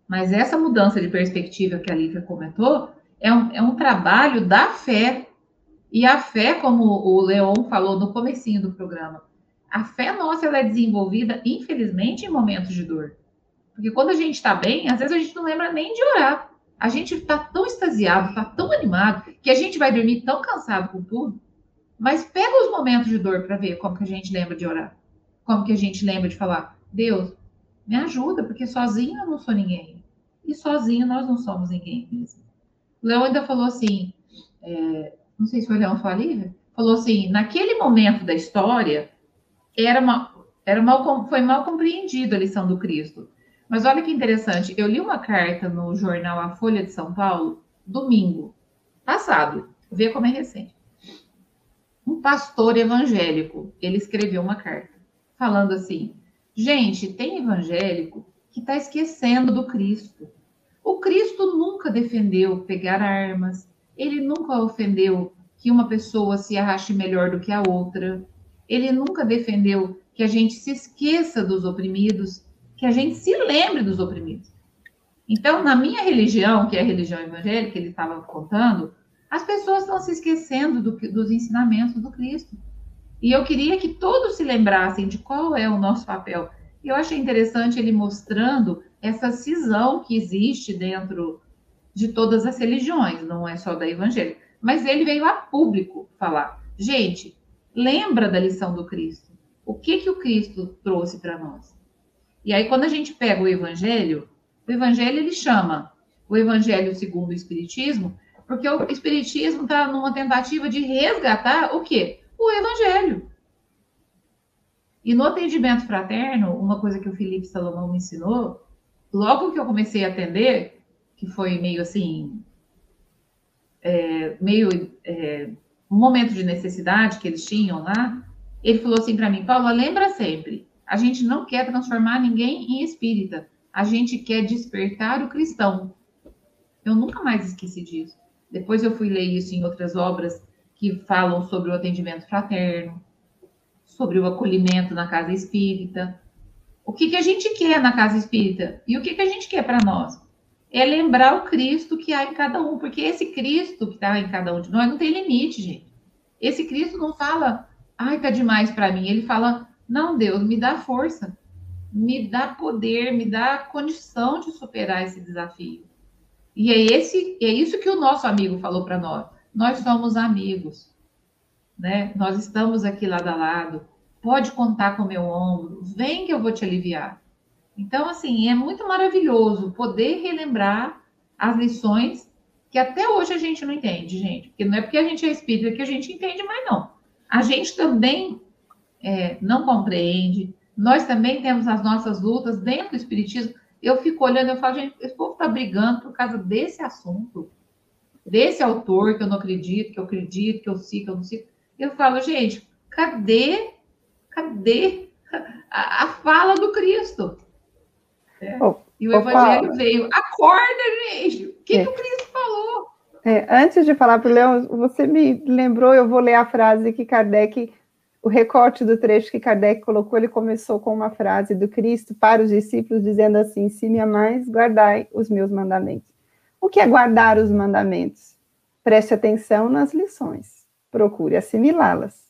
Mas essa mudança de perspectiva que a Lívia comentou é um, é um trabalho da fé. E a fé, como o Leon falou no comecinho do programa, a fé nossa ela é desenvolvida, infelizmente, em momentos de dor. Porque quando a gente está bem, às vezes a gente não lembra nem de orar. A gente está tão extasiado, está tão animado, que a gente vai dormir tão cansado com tudo. Mas pega os momentos de dor para ver como que a gente lembra de orar. Como que a gente lembra de falar, Deus, me ajuda, porque sozinho eu não sou ninguém. E sozinho nós não somos ninguém mesmo. O Leão ainda falou assim, é, não sei se foi o Leão Lívia, falou assim, naquele momento da história, era uma, era mal, foi mal compreendido a lição do Cristo. Mas olha que interessante, eu li uma carta no jornal A Folha de São Paulo, domingo passado, vê como é recente. Um pastor evangélico, ele escreveu uma carta falando assim: gente, tem evangélico que está esquecendo do Cristo. O Cristo nunca defendeu pegar armas, ele nunca ofendeu que uma pessoa se arraste melhor do que a outra, ele nunca defendeu que a gente se esqueça dos oprimidos, que a gente se lembre dos oprimidos. Então, na minha religião, que é a religião evangélica, ele estava contando, as pessoas estão se esquecendo do, dos ensinamentos do Cristo. E eu queria que todos se lembrassem de qual é o nosso papel. E eu achei interessante ele mostrando essa cisão que existe dentro de todas as religiões, não é só da evangélica. Mas ele veio a público falar: gente, lembra da lição do Cristo? O que, que o Cristo trouxe para nós? E aí, quando a gente pega o Evangelho, o Evangelho ele chama o Evangelho segundo o Espiritismo, porque o Espiritismo está numa tentativa de resgatar o quê? O Evangelho. E no atendimento fraterno, uma coisa que o Felipe Salomão me ensinou, logo que eu comecei a atender, que foi meio assim, é, meio é, um momento de necessidade que eles tinham lá, ele falou assim para mim, Paula, lembra sempre, a gente não quer transformar ninguém em espírita, a gente quer despertar o cristão. Eu nunca mais esqueci disso. Depois eu fui ler isso em outras obras que falam sobre o atendimento fraterno, sobre o acolhimento na casa espírita. O que, que a gente quer na casa espírita? E o que, que a gente quer para nós? É lembrar o Cristo que há em cada um, porque esse Cristo que está em cada um de nós não tem limite, gente. Esse Cristo não fala, ai, tá demais para mim. Ele fala, não, Deus, me dá força, me dá poder, me dá condição de superar esse desafio. E é esse, é isso que o nosso amigo falou para nós. Nós somos amigos, né? Nós estamos aqui lado a lado. Pode contar com meu ombro. Vem que eu vou te aliviar. Então, assim, é muito maravilhoso poder relembrar as lições que até hoje a gente não entende, gente. Porque não é porque a gente é espírita que a gente entende mais, não. A gente também é, não compreende. Nós também temos as nossas lutas dentro do espiritismo. Eu fico olhando, eu falo, gente, esse povo está brigando por causa desse assunto, desse autor que eu não acredito, que eu acredito, que eu sigo, que eu não sigo. Eu falo, gente, cadê, cadê a, a fala do Cristo? É. Oh, e o oh, Evangelho Paula. veio. Acorda, gente! O que, é. que o Cristo falou? É, antes de falar para o Leão, você me lembrou, eu vou ler a frase que Kardec o recorte do trecho que Kardec colocou, ele começou com uma frase do Cristo para os discípulos, dizendo assim: Se me amais, guardai os meus mandamentos. O que é guardar os mandamentos? Preste atenção nas lições, procure assimilá-las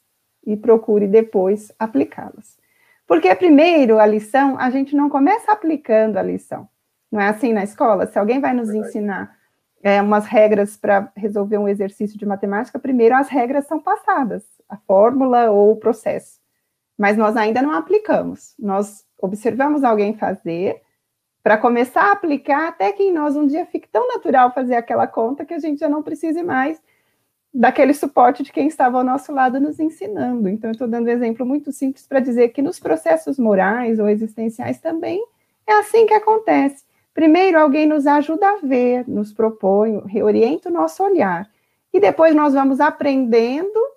e procure depois aplicá-las. Porque primeiro a lição, a gente não começa aplicando a lição. Não é assim na escola? Se alguém vai nos ensinar é, umas regras para resolver um exercício de matemática, primeiro as regras são passadas a fórmula ou o processo. Mas nós ainda não aplicamos. Nós observamos alguém fazer para começar a aplicar até que em nós um dia fique tão natural fazer aquela conta que a gente já não precise mais daquele suporte de quem estava ao nosso lado nos ensinando. Então, eu estou dando um exemplo muito simples para dizer que nos processos morais ou existenciais também é assim que acontece. Primeiro, alguém nos ajuda a ver, nos propõe, reorienta o nosso olhar. E depois nós vamos aprendendo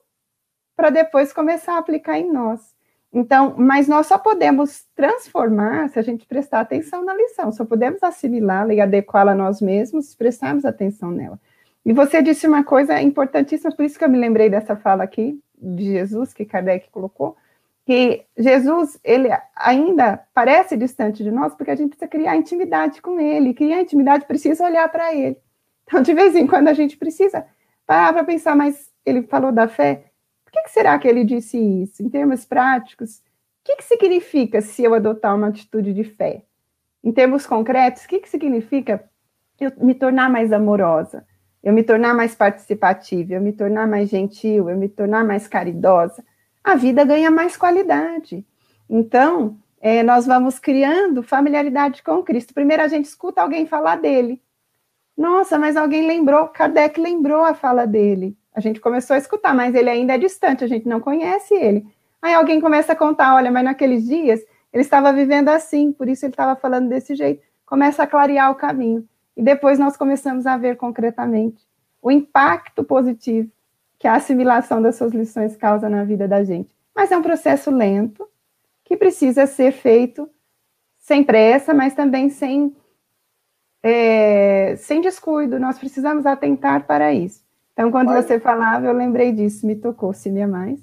para depois começar a aplicar em nós. Então, mas nós só podemos transformar se a gente prestar atenção na lição, só podemos assimilá-la e adequá-la a nós mesmos se prestarmos atenção nela. E você disse uma coisa importantíssima, por isso que eu me lembrei dessa fala aqui de Jesus que Kardec colocou, que Jesus, ele ainda parece distante de nós porque a gente precisa criar intimidade com ele, criar intimidade precisa olhar para ele. Então, de vez em quando a gente precisa parar para pensar, mas ele falou da fé, que, que será que ele disse isso? Em termos práticos, o que, que significa se eu adotar uma atitude de fé? Em termos concretos, o que, que significa eu me tornar mais amorosa, eu me tornar mais participativa, eu me tornar mais gentil, eu me tornar mais caridosa? A vida ganha mais qualidade. Então, é, nós vamos criando familiaridade com Cristo. Primeiro a gente escuta alguém falar dele. Nossa, mas alguém lembrou, Kardec lembrou a fala dele. A gente começou a escutar, mas ele ainda é distante, a gente não conhece ele. Aí alguém começa a contar, olha, mas naqueles dias ele estava vivendo assim, por isso ele estava falando desse jeito. Começa a clarear o caminho. E depois nós começamos a ver concretamente o impacto positivo que a assimilação das suas lições causa na vida da gente. Mas é um processo lento, que precisa ser feito sem pressa, mas também sem, é, sem descuido. Nós precisamos atentar para isso. Então, quando você falava, eu lembrei disso, me tocou. Se me amais,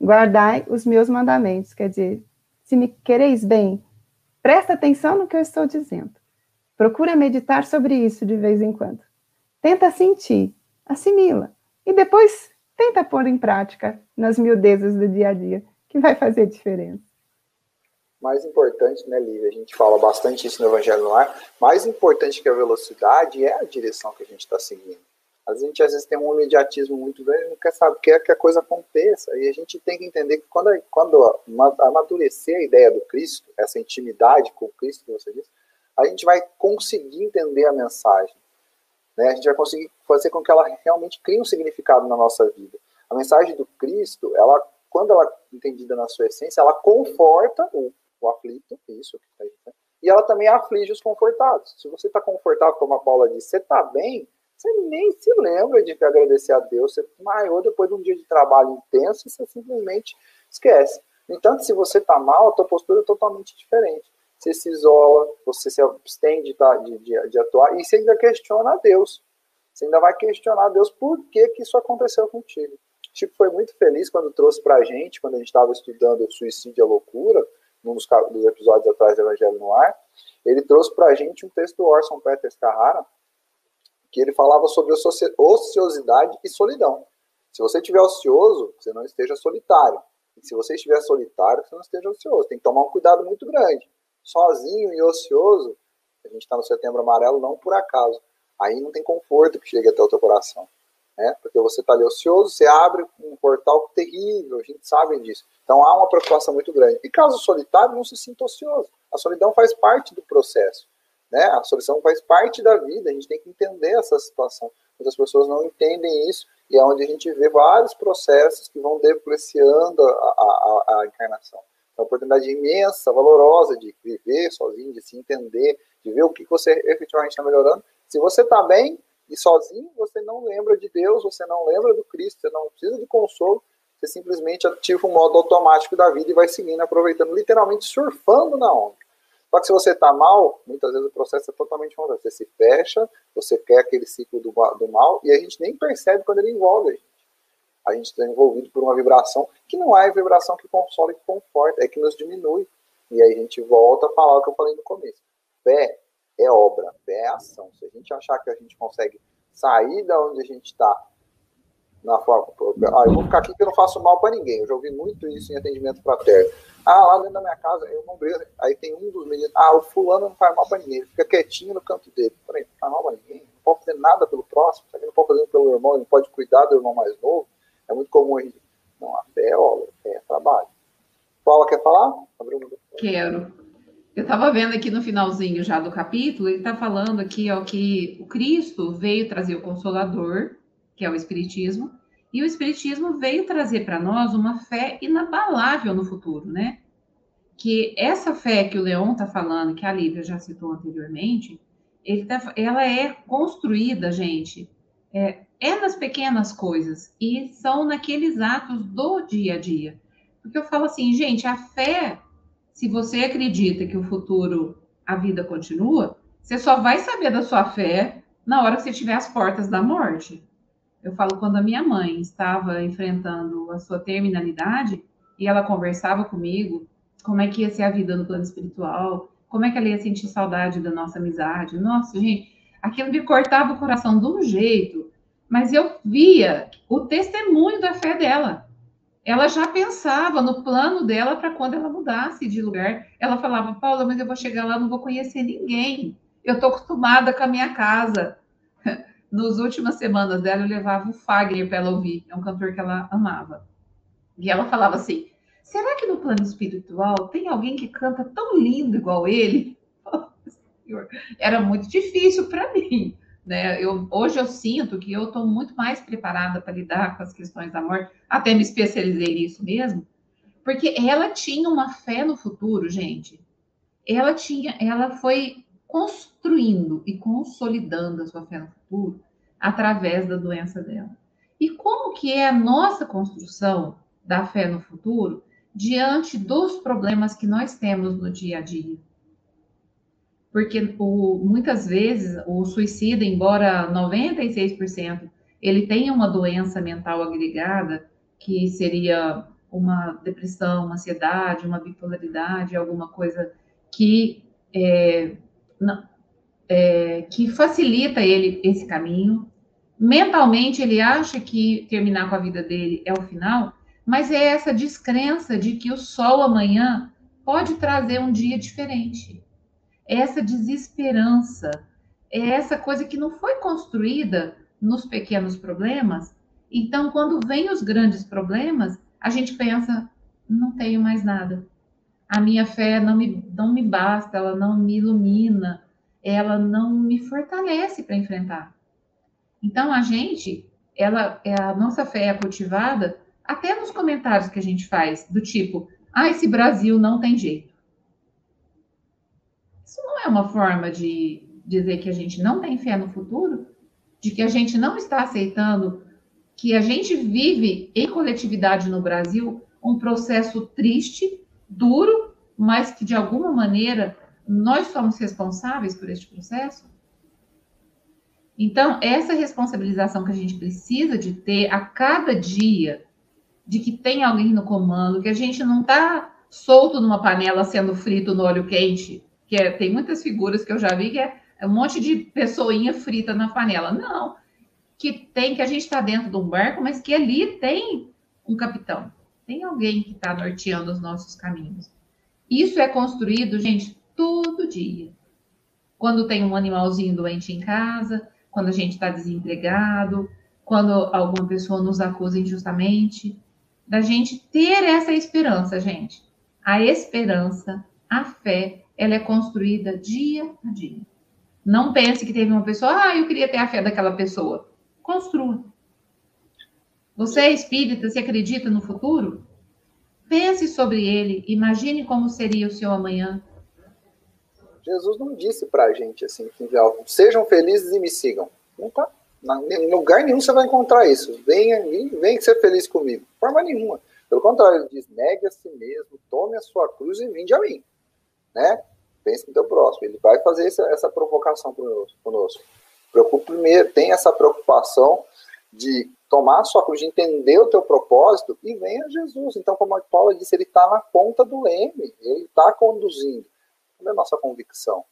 guardai os meus mandamentos. Quer dizer, se me quereis bem, presta atenção no que eu estou dizendo. Procura meditar sobre isso de vez em quando. Tenta sentir, assimila. E depois tenta pôr em prática nas miudezas do dia a dia, que vai fazer diferença. Mais importante, né, Lívia? A gente fala bastante isso no Evangelho no Ar. Mais importante que a velocidade é a direção que a gente está seguindo. A gente às vezes tem um imediatismo muito grande, não quer saber, quer que a coisa aconteça. E a gente tem que entender que quando, quando amadurecer a ideia do Cristo, essa intimidade com o Cristo que você disse, a gente vai conseguir entender a mensagem. Né? A gente vai conseguir fazer com que ela realmente crie um significado na nossa vida. A mensagem do Cristo, ela, quando ela é entendida na sua essência, ela conforta o, o aflito, isso que tá aí, né? e ela também aflige os confortados. Se você está confortável, como a Paula disse, você está bem, você nem se lembra de agradecer a Deus, você maior depois de um dia de trabalho intenso e você simplesmente esquece. No entanto, se você está mal, a tua postura é totalmente diferente. Você se isola, você se abstém de, tá, de, de, de atuar e você ainda questiona a Deus. Você ainda vai questionar a Deus por que, que isso aconteceu contigo. Chico foi muito feliz quando trouxe para a gente, quando a gente estava estudando o suicídio e a loucura, num dos, dos episódios atrás do Evangelho no Ar, ele trouxe para a gente um texto do Orson Peters Carrara, que ele falava sobre ociosidade e solidão. Se você estiver ocioso, você não esteja solitário. E se você estiver solitário, você não esteja ocioso. Tem que tomar um cuidado muito grande. Sozinho e ocioso, a gente está no setembro amarelo não por acaso. Aí não tem conforto que chegue até o teu coração. Né? Porque você está ali ocioso, você abre um portal terrível, a gente sabe disso. Então há uma preocupação muito grande. E caso solitário, não se sinta ocioso. A solidão faz parte do processo. Né? A solução faz parte da vida, a gente tem que entender essa situação. Muitas pessoas não entendem isso, e é onde a gente vê vários processos que vão depreciando a, a, a encarnação. É uma oportunidade imensa, valorosa de viver sozinho, de se entender, de ver o que você efetivamente está melhorando. Se você está bem e sozinho, você não lembra de Deus, você não lembra do Cristo, você não precisa de consolo, você simplesmente ativa o modo automático da vida e vai seguindo, aproveitando, literalmente surfando na onda. Só que se você está mal, muitas vezes o processo é totalmente contrário. Você se fecha, você quer aquele ciclo do, do mal, e a gente nem percebe quando ele envolve a gente. A gente está envolvido por uma vibração que não é a vibração que consola e que conforta, é que nos diminui. E aí a gente volta a falar o que eu falei no começo. Fé é obra, fé é ação. Se a gente achar que a gente consegue sair da onde a gente está na forma. Ah, eu vou ficar aqui que eu não faço mal para ninguém. Eu já ouvi muito isso em atendimento fraterno. Ah, lá dentro da minha casa, eu não brigo. Aí tem um dos meninos. Ah, o fulano não faz mal para ninguém. Ele fica quietinho no canto dele. Peraí, não faz mal para ninguém. Não pode fazer nada pelo próximo. Ele não pode fazer pelo irmão, ele não pode cuidar do irmão mais novo. É muito comum a gente. Não, a fé é é trabalho. Paula, quer falar? Quero. Eu estava vendo aqui no finalzinho já do capítulo, ele está falando aqui ó, que o Cristo veio trazer o Consolador, que é o Espiritismo, e o Espiritismo veio trazer para nós uma fé inabalável no futuro, né? Que essa fé que o Leon está falando, que a Lívia já citou anteriormente, tá, ela é construída, gente, é, é nas pequenas coisas e são naqueles atos do dia a dia. Porque eu falo assim, gente, a fé, se você acredita que o futuro, a vida continua, você só vai saber da sua fé na hora que você tiver as portas da morte. Eu falo quando a minha mãe estava enfrentando a sua terminalidade e ela conversava comigo como é que ia ser a vida no plano espiritual, como é que ela ia sentir saudade da nossa amizade. Nossa, gente, aquilo me cortava o coração de um jeito, mas eu via o testemunho da fé dela. Ela já pensava no plano dela para quando ela mudasse de lugar. Ela falava, Paula, mas eu vou chegar lá, não vou conhecer ninguém. Eu estou acostumada com a minha casa. Nas últimas semanas dela, eu levava o Fagner para ela ouvir. É um cantor que ela amava. E ela falava assim: será que no plano espiritual tem alguém que canta tão lindo igual ele? Era muito difícil para mim. Né? Eu, hoje eu sinto que eu estou muito mais preparada para lidar com as questões da morte, até me especializei nisso mesmo, porque ela tinha uma fé no futuro, gente. Ela tinha, ela foi construindo e consolidando a sua fé no futuro através da doença dela. E como que é a nossa construção da fé no futuro diante dos problemas que nós temos no dia a dia? Porque o, muitas vezes o suicida, embora 96% ele tenha uma doença mental agregada, que seria uma depressão, uma ansiedade, uma bipolaridade, alguma coisa que é, é, que facilita ele esse caminho. Mentalmente, ele acha que terminar com a vida dele é o final, mas é essa descrença de que o sol amanhã pode trazer um dia diferente. É essa desesperança, é essa coisa que não foi construída nos pequenos problemas. Então, quando vem os grandes problemas, a gente pensa: não tenho mais nada, a minha fé não me, não me basta, ela não me ilumina, ela não me fortalece para enfrentar. Então, a gente, ela, é, a nossa fé é cultivada até nos comentários que a gente faz, do tipo, ah, esse Brasil não tem jeito. Isso não é uma forma de dizer que a gente não tem fé no futuro, de que a gente não está aceitando que a gente vive em coletividade no Brasil um processo triste duro, mas que de alguma maneira nós somos responsáveis por este processo? Então, essa responsabilização que a gente precisa de ter a cada dia, de que tem alguém no comando, que a gente não está solto numa panela sendo frito no óleo quente, que é, tem muitas figuras que eu já vi que é, é um monte de pessoinha frita na panela. Não, que tem que a gente está dentro de um barco, mas que ali tem um capitão. Tem alguém que está norteando os nossos caminhos. Isso é construído, gente, todo dia. Quando tem um animalzinho doente em casa, quando a gente está desempregado, quando alguma pessoa nos acusa injustamente, da gente ter essa esperança, gente. A esperança, a fé, ela é construída dia a dia. Não pense que teve uma pessoa, ah, eu queria ter a fé daquela pessoa. Construa. Você é espírita, você acredita no futuro? Pense sobre ele, imagine como seria o seu amanhã. Jesus não disse para a gente assim, sejam felizes e me sigam. Não tá. Em lugar nenhum você vai encontrar isso. Venha, venha ser feliz comigo. De forma nenhuma. Pelo contrário, ele diz: negue a si mesmo, tome a sua cruz e vinde a mim. Né? Pense no teu próximo. Ele vai fazer essa, essa provocação conosco. Preocupe primeiro, tem essa preocupação de tomar a sua cruz, de entender o teu propósito e venha Jesus. Então, como a Paula disse, ele está na ponta do leme, ele está conduzindo. Qual é a nossa convicção?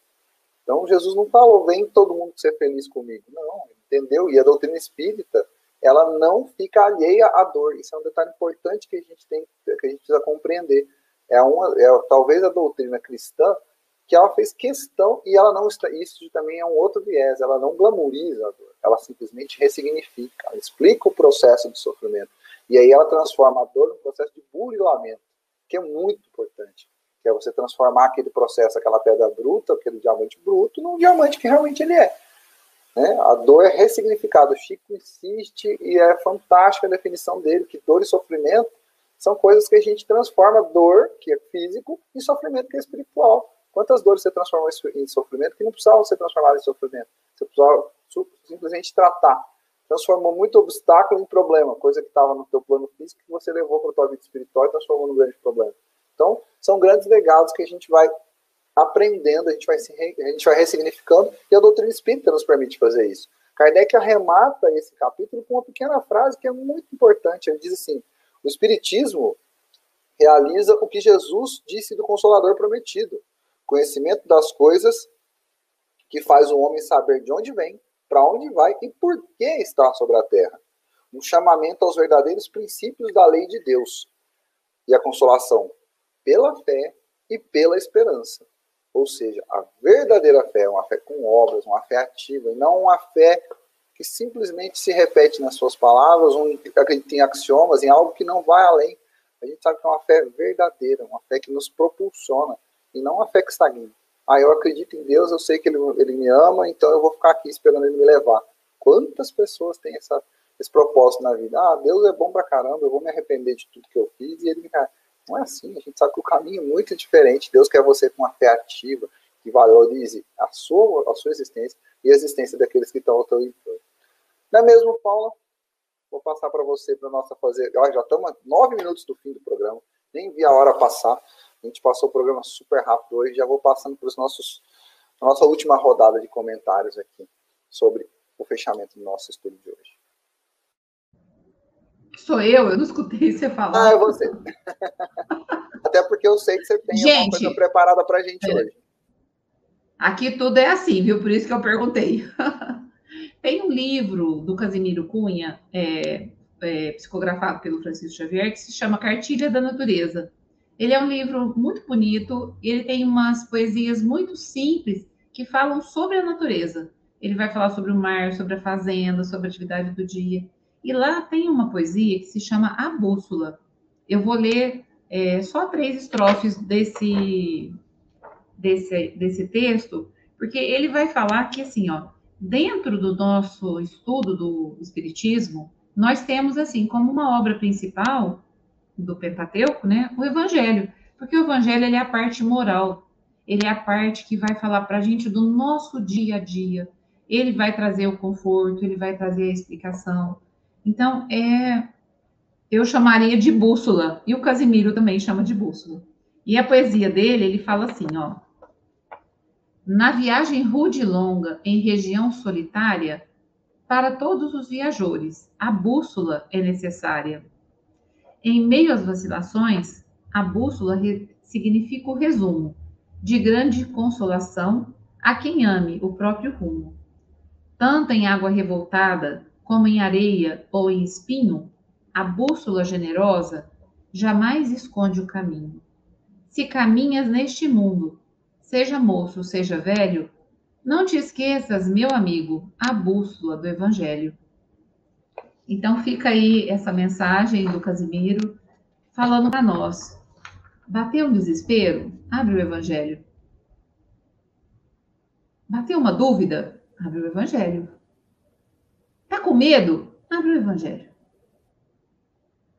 Então, Jesus não falou, vem todo mundo ser feliz comigo. Não, entendeu? E a doutrina espírita, ela não fica alheia à dor. Isso é um detalhe importante que a gente tem, que a gente precisa compreender. É, uma, é talvez a doutrina cristã que ela fez questão e ela não está. Isso também é um outro viés. Ela não glamoriza a dor, ela simplesmente ressignifica, ela explica o processo de sofrimento e aí ela transforma a dor num processo de burilamento, que é muito importante. Que é você transformar aquele processo, aquela pedra bruta, aquele diamante bruto, num diamante que realmente ele é. Né? A dor é ressignificada. O Chico insiste e é fantástica a definição dele, que dor e sofrimento são coisas que a gente transforma dor, que é físico, em sofrimento, que é espiritual. Quantas dores você transformou em sofrimento que não precisavam ser transformadas em sofrimento? Você precisava simplesmente tratar. transformou muito obstáculo em problema, coisa que estava no teu plano físico que você levou para a tua vida espiritual e transformou num grande problema. Então, são grandes legados que a gente vai aprendendo, a gente vai, se, a gente vai ressignificando, e a doutrina espírita nos permite fazer isso. Kardec arremata esse capítulo com uma pequena frase que é muito importante. Ele diz assim: o Espiritismo realiza o que Jesus disse do Consolador prometido, conhecimento das coisas que faz o homem saber de onde vem, para onde vai e por que está sobre a terra. Um chamamento aos verdadeiros princípios da lei de Deus e a consolação pela fé e pela esperança. Ou seja, a verdadeira fé é uma fé com obras, uma fé ativa, e não uma fé que simplesmente se repete nas suas palavras, ou acredita em axiomas, em algo que não vai além. A gente sabe que é uma fé verdadeira, uma fé que nos propulsiona, e não uma fé que estagna. Ah, eu acredito em Deus, eu sei que ele, ele me ama, então eu vou ficar aqui esperando ele me levar. Quantas pessoas têm essa, esse propósito na vida? Ah, Deus é bom pra caramba, eu vou me arrepender de tudo que eu fiz e ele me. Não é assim, a gente sabe que o caminho é muito diferente. Deus quer você com uma fé ativa, que valorize a sua, a sua existência e a existência daqueles que estão ao teu entorno. Não é mesmo, Paula? Vou passar para você para nossa fazer. já estamos nove minutos do fim do programa, nem vi a hora passar. A gente passou o programa super rápido hoje, já vou passando para os nossos a nossa última rodada de comentários aqui sobre o fechamento do nosso estudo de hoje. Sou eu, eu não escutei você falar. Ah, é você. Até porque eu sei que você tem gente, coisa preparada para a gente é. hoje. Aqui tudo é assim, viu? Por isso que eu perguntei. tem um livro do Casimiro Cunha, é, é, psicografado pelo Francisco Xavier, que se chama Cartilha da Natureza. Ele é um livro muito bonito, ele tem umas poesias muito simples que falam sobre a natureza. Ele vai falar sobre o mar, sobre a fazenda, sobre a atividade do dia. E lá tem uma poesia que se chama A Bússola. Eu vou ler é, só três estrofes desse, desse, desse texto, porque ele vai falar que, assim, ó, dentro do nosso estudo do Espiritismo, nós temos, assim, como uma obra principal do Pentateuco, né, o Evangelho, porque o Evangelho ele é a parte moral, ele é a parte que vai falar para a gente do nosso dia a dia, ele vai trazer o conforto, ele vai trazer a explicação. Então, é, eu chamaria de bússola, e o Casimiro também chama de bússola. E a poesia dele, ele fala assim, ó. Na viagem rude e longa, em região solitária, para todos os viajores, a bússola é necessária em meio às vacilações, a bússola significa o resumo de grande consolação a quem ame o próprio rumo. Tanto em água revoltada, como em areia ou em espinho, a bússola generosa jamais esconde o caminho. Se caminhas neste mundo, seja moço, seja velho, não te esqueças, meu amigo, a bússola do Evangelho. Então fica aí essa mensagem do Casimiro falando para nós. Bateu um desespero? Abre o Evangelho. Bateu uma dúvida? Abre o Evangelho. Tá com medo? Abre o Evangelho.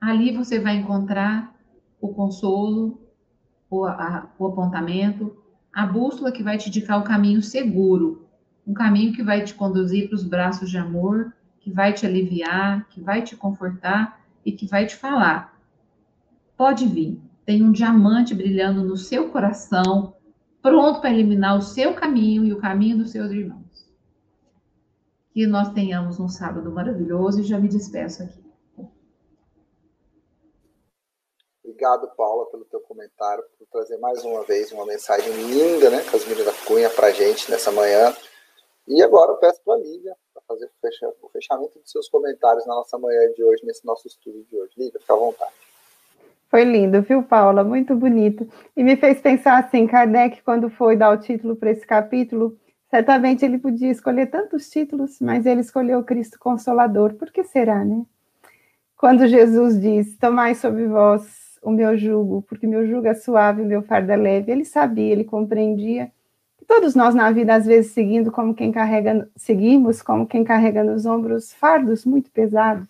Ali você vai encontrar o consolo, o, a, o apontamento, a bússola que vai te indicar o caminho seguro, um caminho que vai te conduzir para os braços de amor que vai te aliviar, que vai te confortar e que vai te falar: pode vir, tem um diamante brilhando no seu coração, pronto para eliminar o seu caminho e o caminho dos seus irmãos. Que nós tenhamos um sábado maravilhoso e já me despeço aqui. Obrigado, Paula, pelo teu comentário, por trazer mais uma vez uma mensagem linda, né, Casmira da Cunha, para gente nessa manhã. E agora eu peço para a Lívia fazer o fechamento dos seus comentários na nossa manhã de hoje, nesse nosso estudo de hoje. Lívia, fica à vontade. Foi lindo, viu, Paula? Muito bonito. E me fez pensar assim, Kardec, quando foi dar o título para esse capítulo, certamente ele podia escolher tantos títulos, mas ele escolheu Cristo Consolador. Por que será, né? Quando Jesus diz, tomai sobre vós o meu jugo, porque meu jugo é suave, o meu fardo é leve, ele sabia, ele compreendia Todos nós na vida, às vezes, seguindo como quem carrega, seguimos como quem carrega nos ombros fardos muito pesados.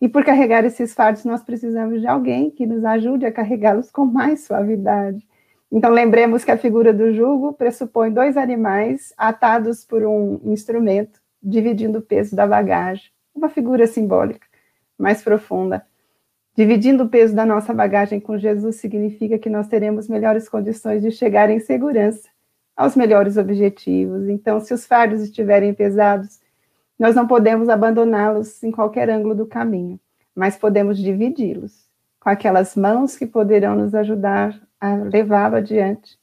E por carregar esses fardos, nós precisamos de alguém que nos ajude a carregá-los com mais suavidade. Então, lembremos que a figura do jugo pressupõe dois animais atados por um instrumento, dividindo o peso da bagagem. uma figura simbólica mais profunda. Dividindo o peso da nossa bagagem com Jesus significa que nós teremos melhores condições de chegar em segurança aos melhores objetivos. Então, se os fardos estiverem pesados, nós não podemos abandoná-los em qualquer ângulo do caminho, mas podemos dividi-los com aquelas mãos que poderão nos ajudar a levá-lo adiante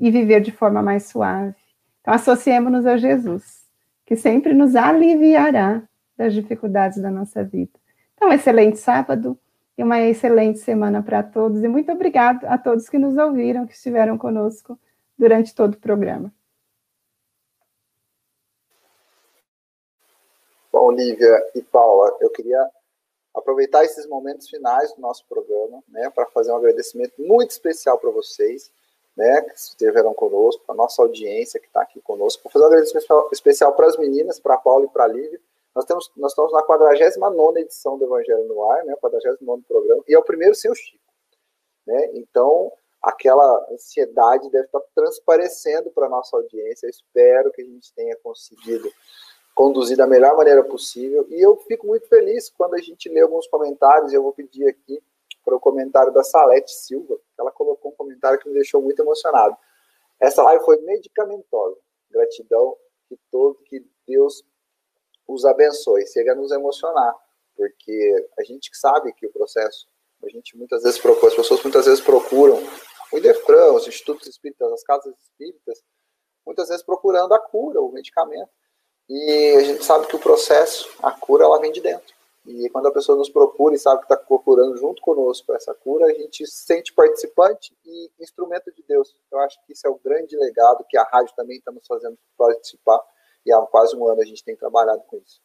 e viver de forma mais suave. Então, associemos-nos a Jesus, que sempre nos aliviará das dificuldades da nossa vida. Então, excelente sábado e uma excelente semana para todos. E muito obrigado a todos que nos ouviram, que estiveram conosco durante todo o programa. Bom, Lívia e Paula, eu queria aproveitar esses momentos finais do nosso programa, né, para fazer um agradecimento muito especial para vocês, né, que estiveram conosco, para nossa audiência que está aqui conosco, para fazer um agradecimento especial para as meninas, para a Paula e para a Lívia, nós, temos, nós estamos na 49 edição do Evangelho no Ar, né, 49 programa, e é o primeiro sem o Chico. Né? Então, aquela ansiedade deve estar transparecendo para a nossa audiência. Eu espero que a gente tenha conseguido conduzir da melhor maneira possível. E eu fico muito feliz quando a gente lê alguns comentários, eu vou pedir aqui para o comentário da Salete Silva, ela colocou um comentário que me deixou muito emocionado. Essa live foi medicamentosa. Gratidão que todo que Deus os abençoe, chega a nos emocionar, porque a gente sabe que o processo, a gente muitas vezes procura, as pessoas muitas vezes procuram o IDEFRAN, os institutos espíritas, as casas espíritas, muitas vezes procurando a cura, o medicamento. E a gente sabe que o processo, a cura, ela vem de dentro. E quando a pessoa nos procura e sabe que está procurando junto conosco essa cura, a gente se sente participante e instrumento de Deus. Eu acho que isso é o grande legado que a rádio também está nos fazendo participar e há quase um ano a gente tem trabalhado com isso.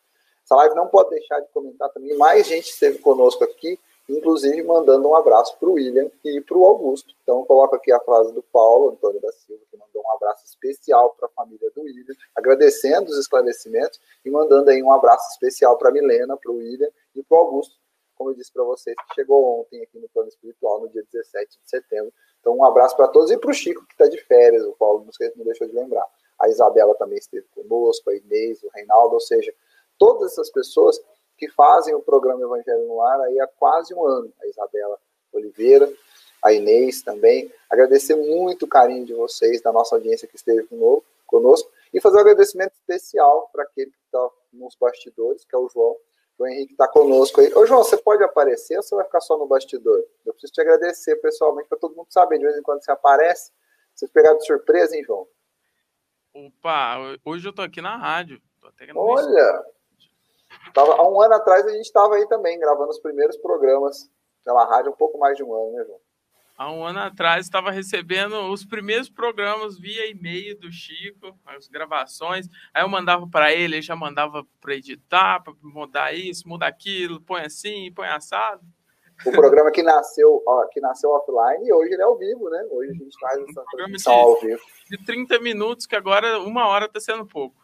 Essa live não pode deixar de comentar também, mais gente esteve conosco aqui, inclusive mandando um abraço para o William e para o Augusto. Então, coloco aqui a frase do Paulo Antônio da Silva, que mandou um abraço especial para a família do William, agradecendo os esclarecimentos e mandando aí um abraço especial para a Milena, para o William e para o Augusto, como eu disse para vocês, que chegou ontem aqui no plano espiritual, no dia 17 de setembro. Então, um abraço para todos e para o Chico, que está de férias, o Paulo não deixou de lembrar a Isabela também esteve conosco, a Inês, o Reinaldo, ou seja, todas essas pessoas que fazem o programa Evangelho no Ar aí há quase um ano. A Isabela Oliveira, a Inês também. Agradecer muito o carinho de vocês, da nossa audiência que esteve conosco, e fazer um agradecimento especial para aquele que está nos bastidores, que é o João. O Henrique está conosco aí. Ô, João, você pode aparecer ou você vai ficar só no bastidor? Eu preciso te agradecer pessoalmente para todo mundo saber. De vez em quando você aparece. Vocês pegaram de surpresa, hein, João? Opa, hoje eu tô aqui na rádio. Olha! Tava, há um ano atrás a gente estava aí também, gravando os primeiros programas pela rádio, um pouco mais de um ano, né, João? Há um ano atrás estava recebendo os primeiros programas via e-mail do Chico, as gravações. Aí eu mandava para ele, ele já mandava para editar, para mudar isso, mudar aquilo, põe assim, põe assado o programa que nasceu, ó, que nasceu offline e hoje ele é ao vivo, né? Hoje a gente faz essa transmissão ao vivo. De 30 minutos, que agora uma hora está sendo pouco.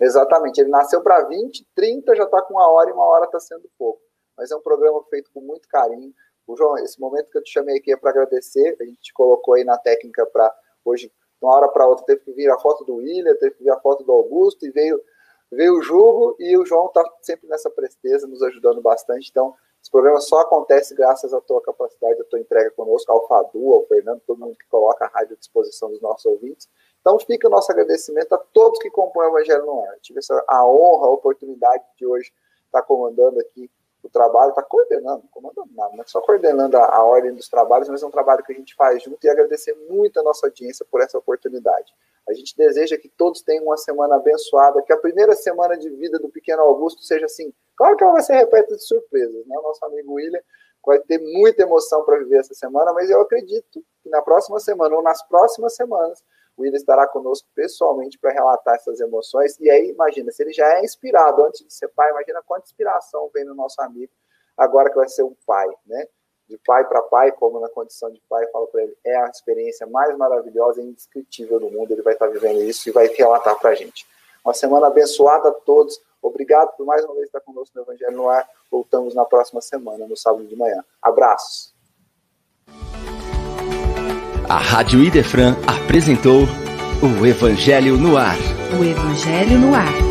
Exatamente, ele nasceu para 20, 30 já está com uma hora e uma hora está sendo pouco. Mas é um programa feito com muito carinho. O João, esse momento que eu te chamei aqui é para agradecer. A gente te colocou aí na técnica para hoje, de uma hora para outra, teve que vir a foto do William, teve que vir a foto do Augusto e veio, veio o Jugo e o João está sempre nessa presteza, nos ajudando bastante. Então, esse programa só acontece graças à tua capacidade, à tua entrega conosco, ao Fadu, ao Fernando, todo mundo que coloca a rádio à disposição dos nossos ouvintes. Então fica o nosso agradecimento a todos que compõem o Evangelho no Ar. Eu tive essa, a honra, a oportunidade de hoje estar comandando aqui o trabalho, estar coordenando, comandando nada, não é só coordenando a, a ordem dos trabalhos, mas é um trabalho que a gente faz junto e agradecer muito a nossa audiência por essa oportunidade. A gente deseja que todos tenham uma semana abençoada, que a primeira semana de vida do pequeno Augusto seja assim. Claro que ela vai ser repleta de surpresas, né? O nosso amigo William vai ter muita emoção para viver essa semana, mas eu acredito que na próxima semana ou nas próximas semanas o William estará conosco pessoalmente para relatar essas emoções. E aí, imagina, se ele já é inspirado antes de ser pai, imagina quanta inspiração vem no nosso amigo agora que vai ser um pai, né? de pai para pai, como na condição de pai, falo para ele, é a experiência mais maravilhosa e indescritível do mundo. Ele vai estar vivendo isso e vai relatar para a gente. Uma semana abençoada a todos. Obrigado por mais uma vez estar conosco no Evangelho no Ar. Voltamos na próxima semana, no sábado de manhã. Abraços. A Rádio Idefran apresentou o Evangelho no Ar. O Evangelho no Ar.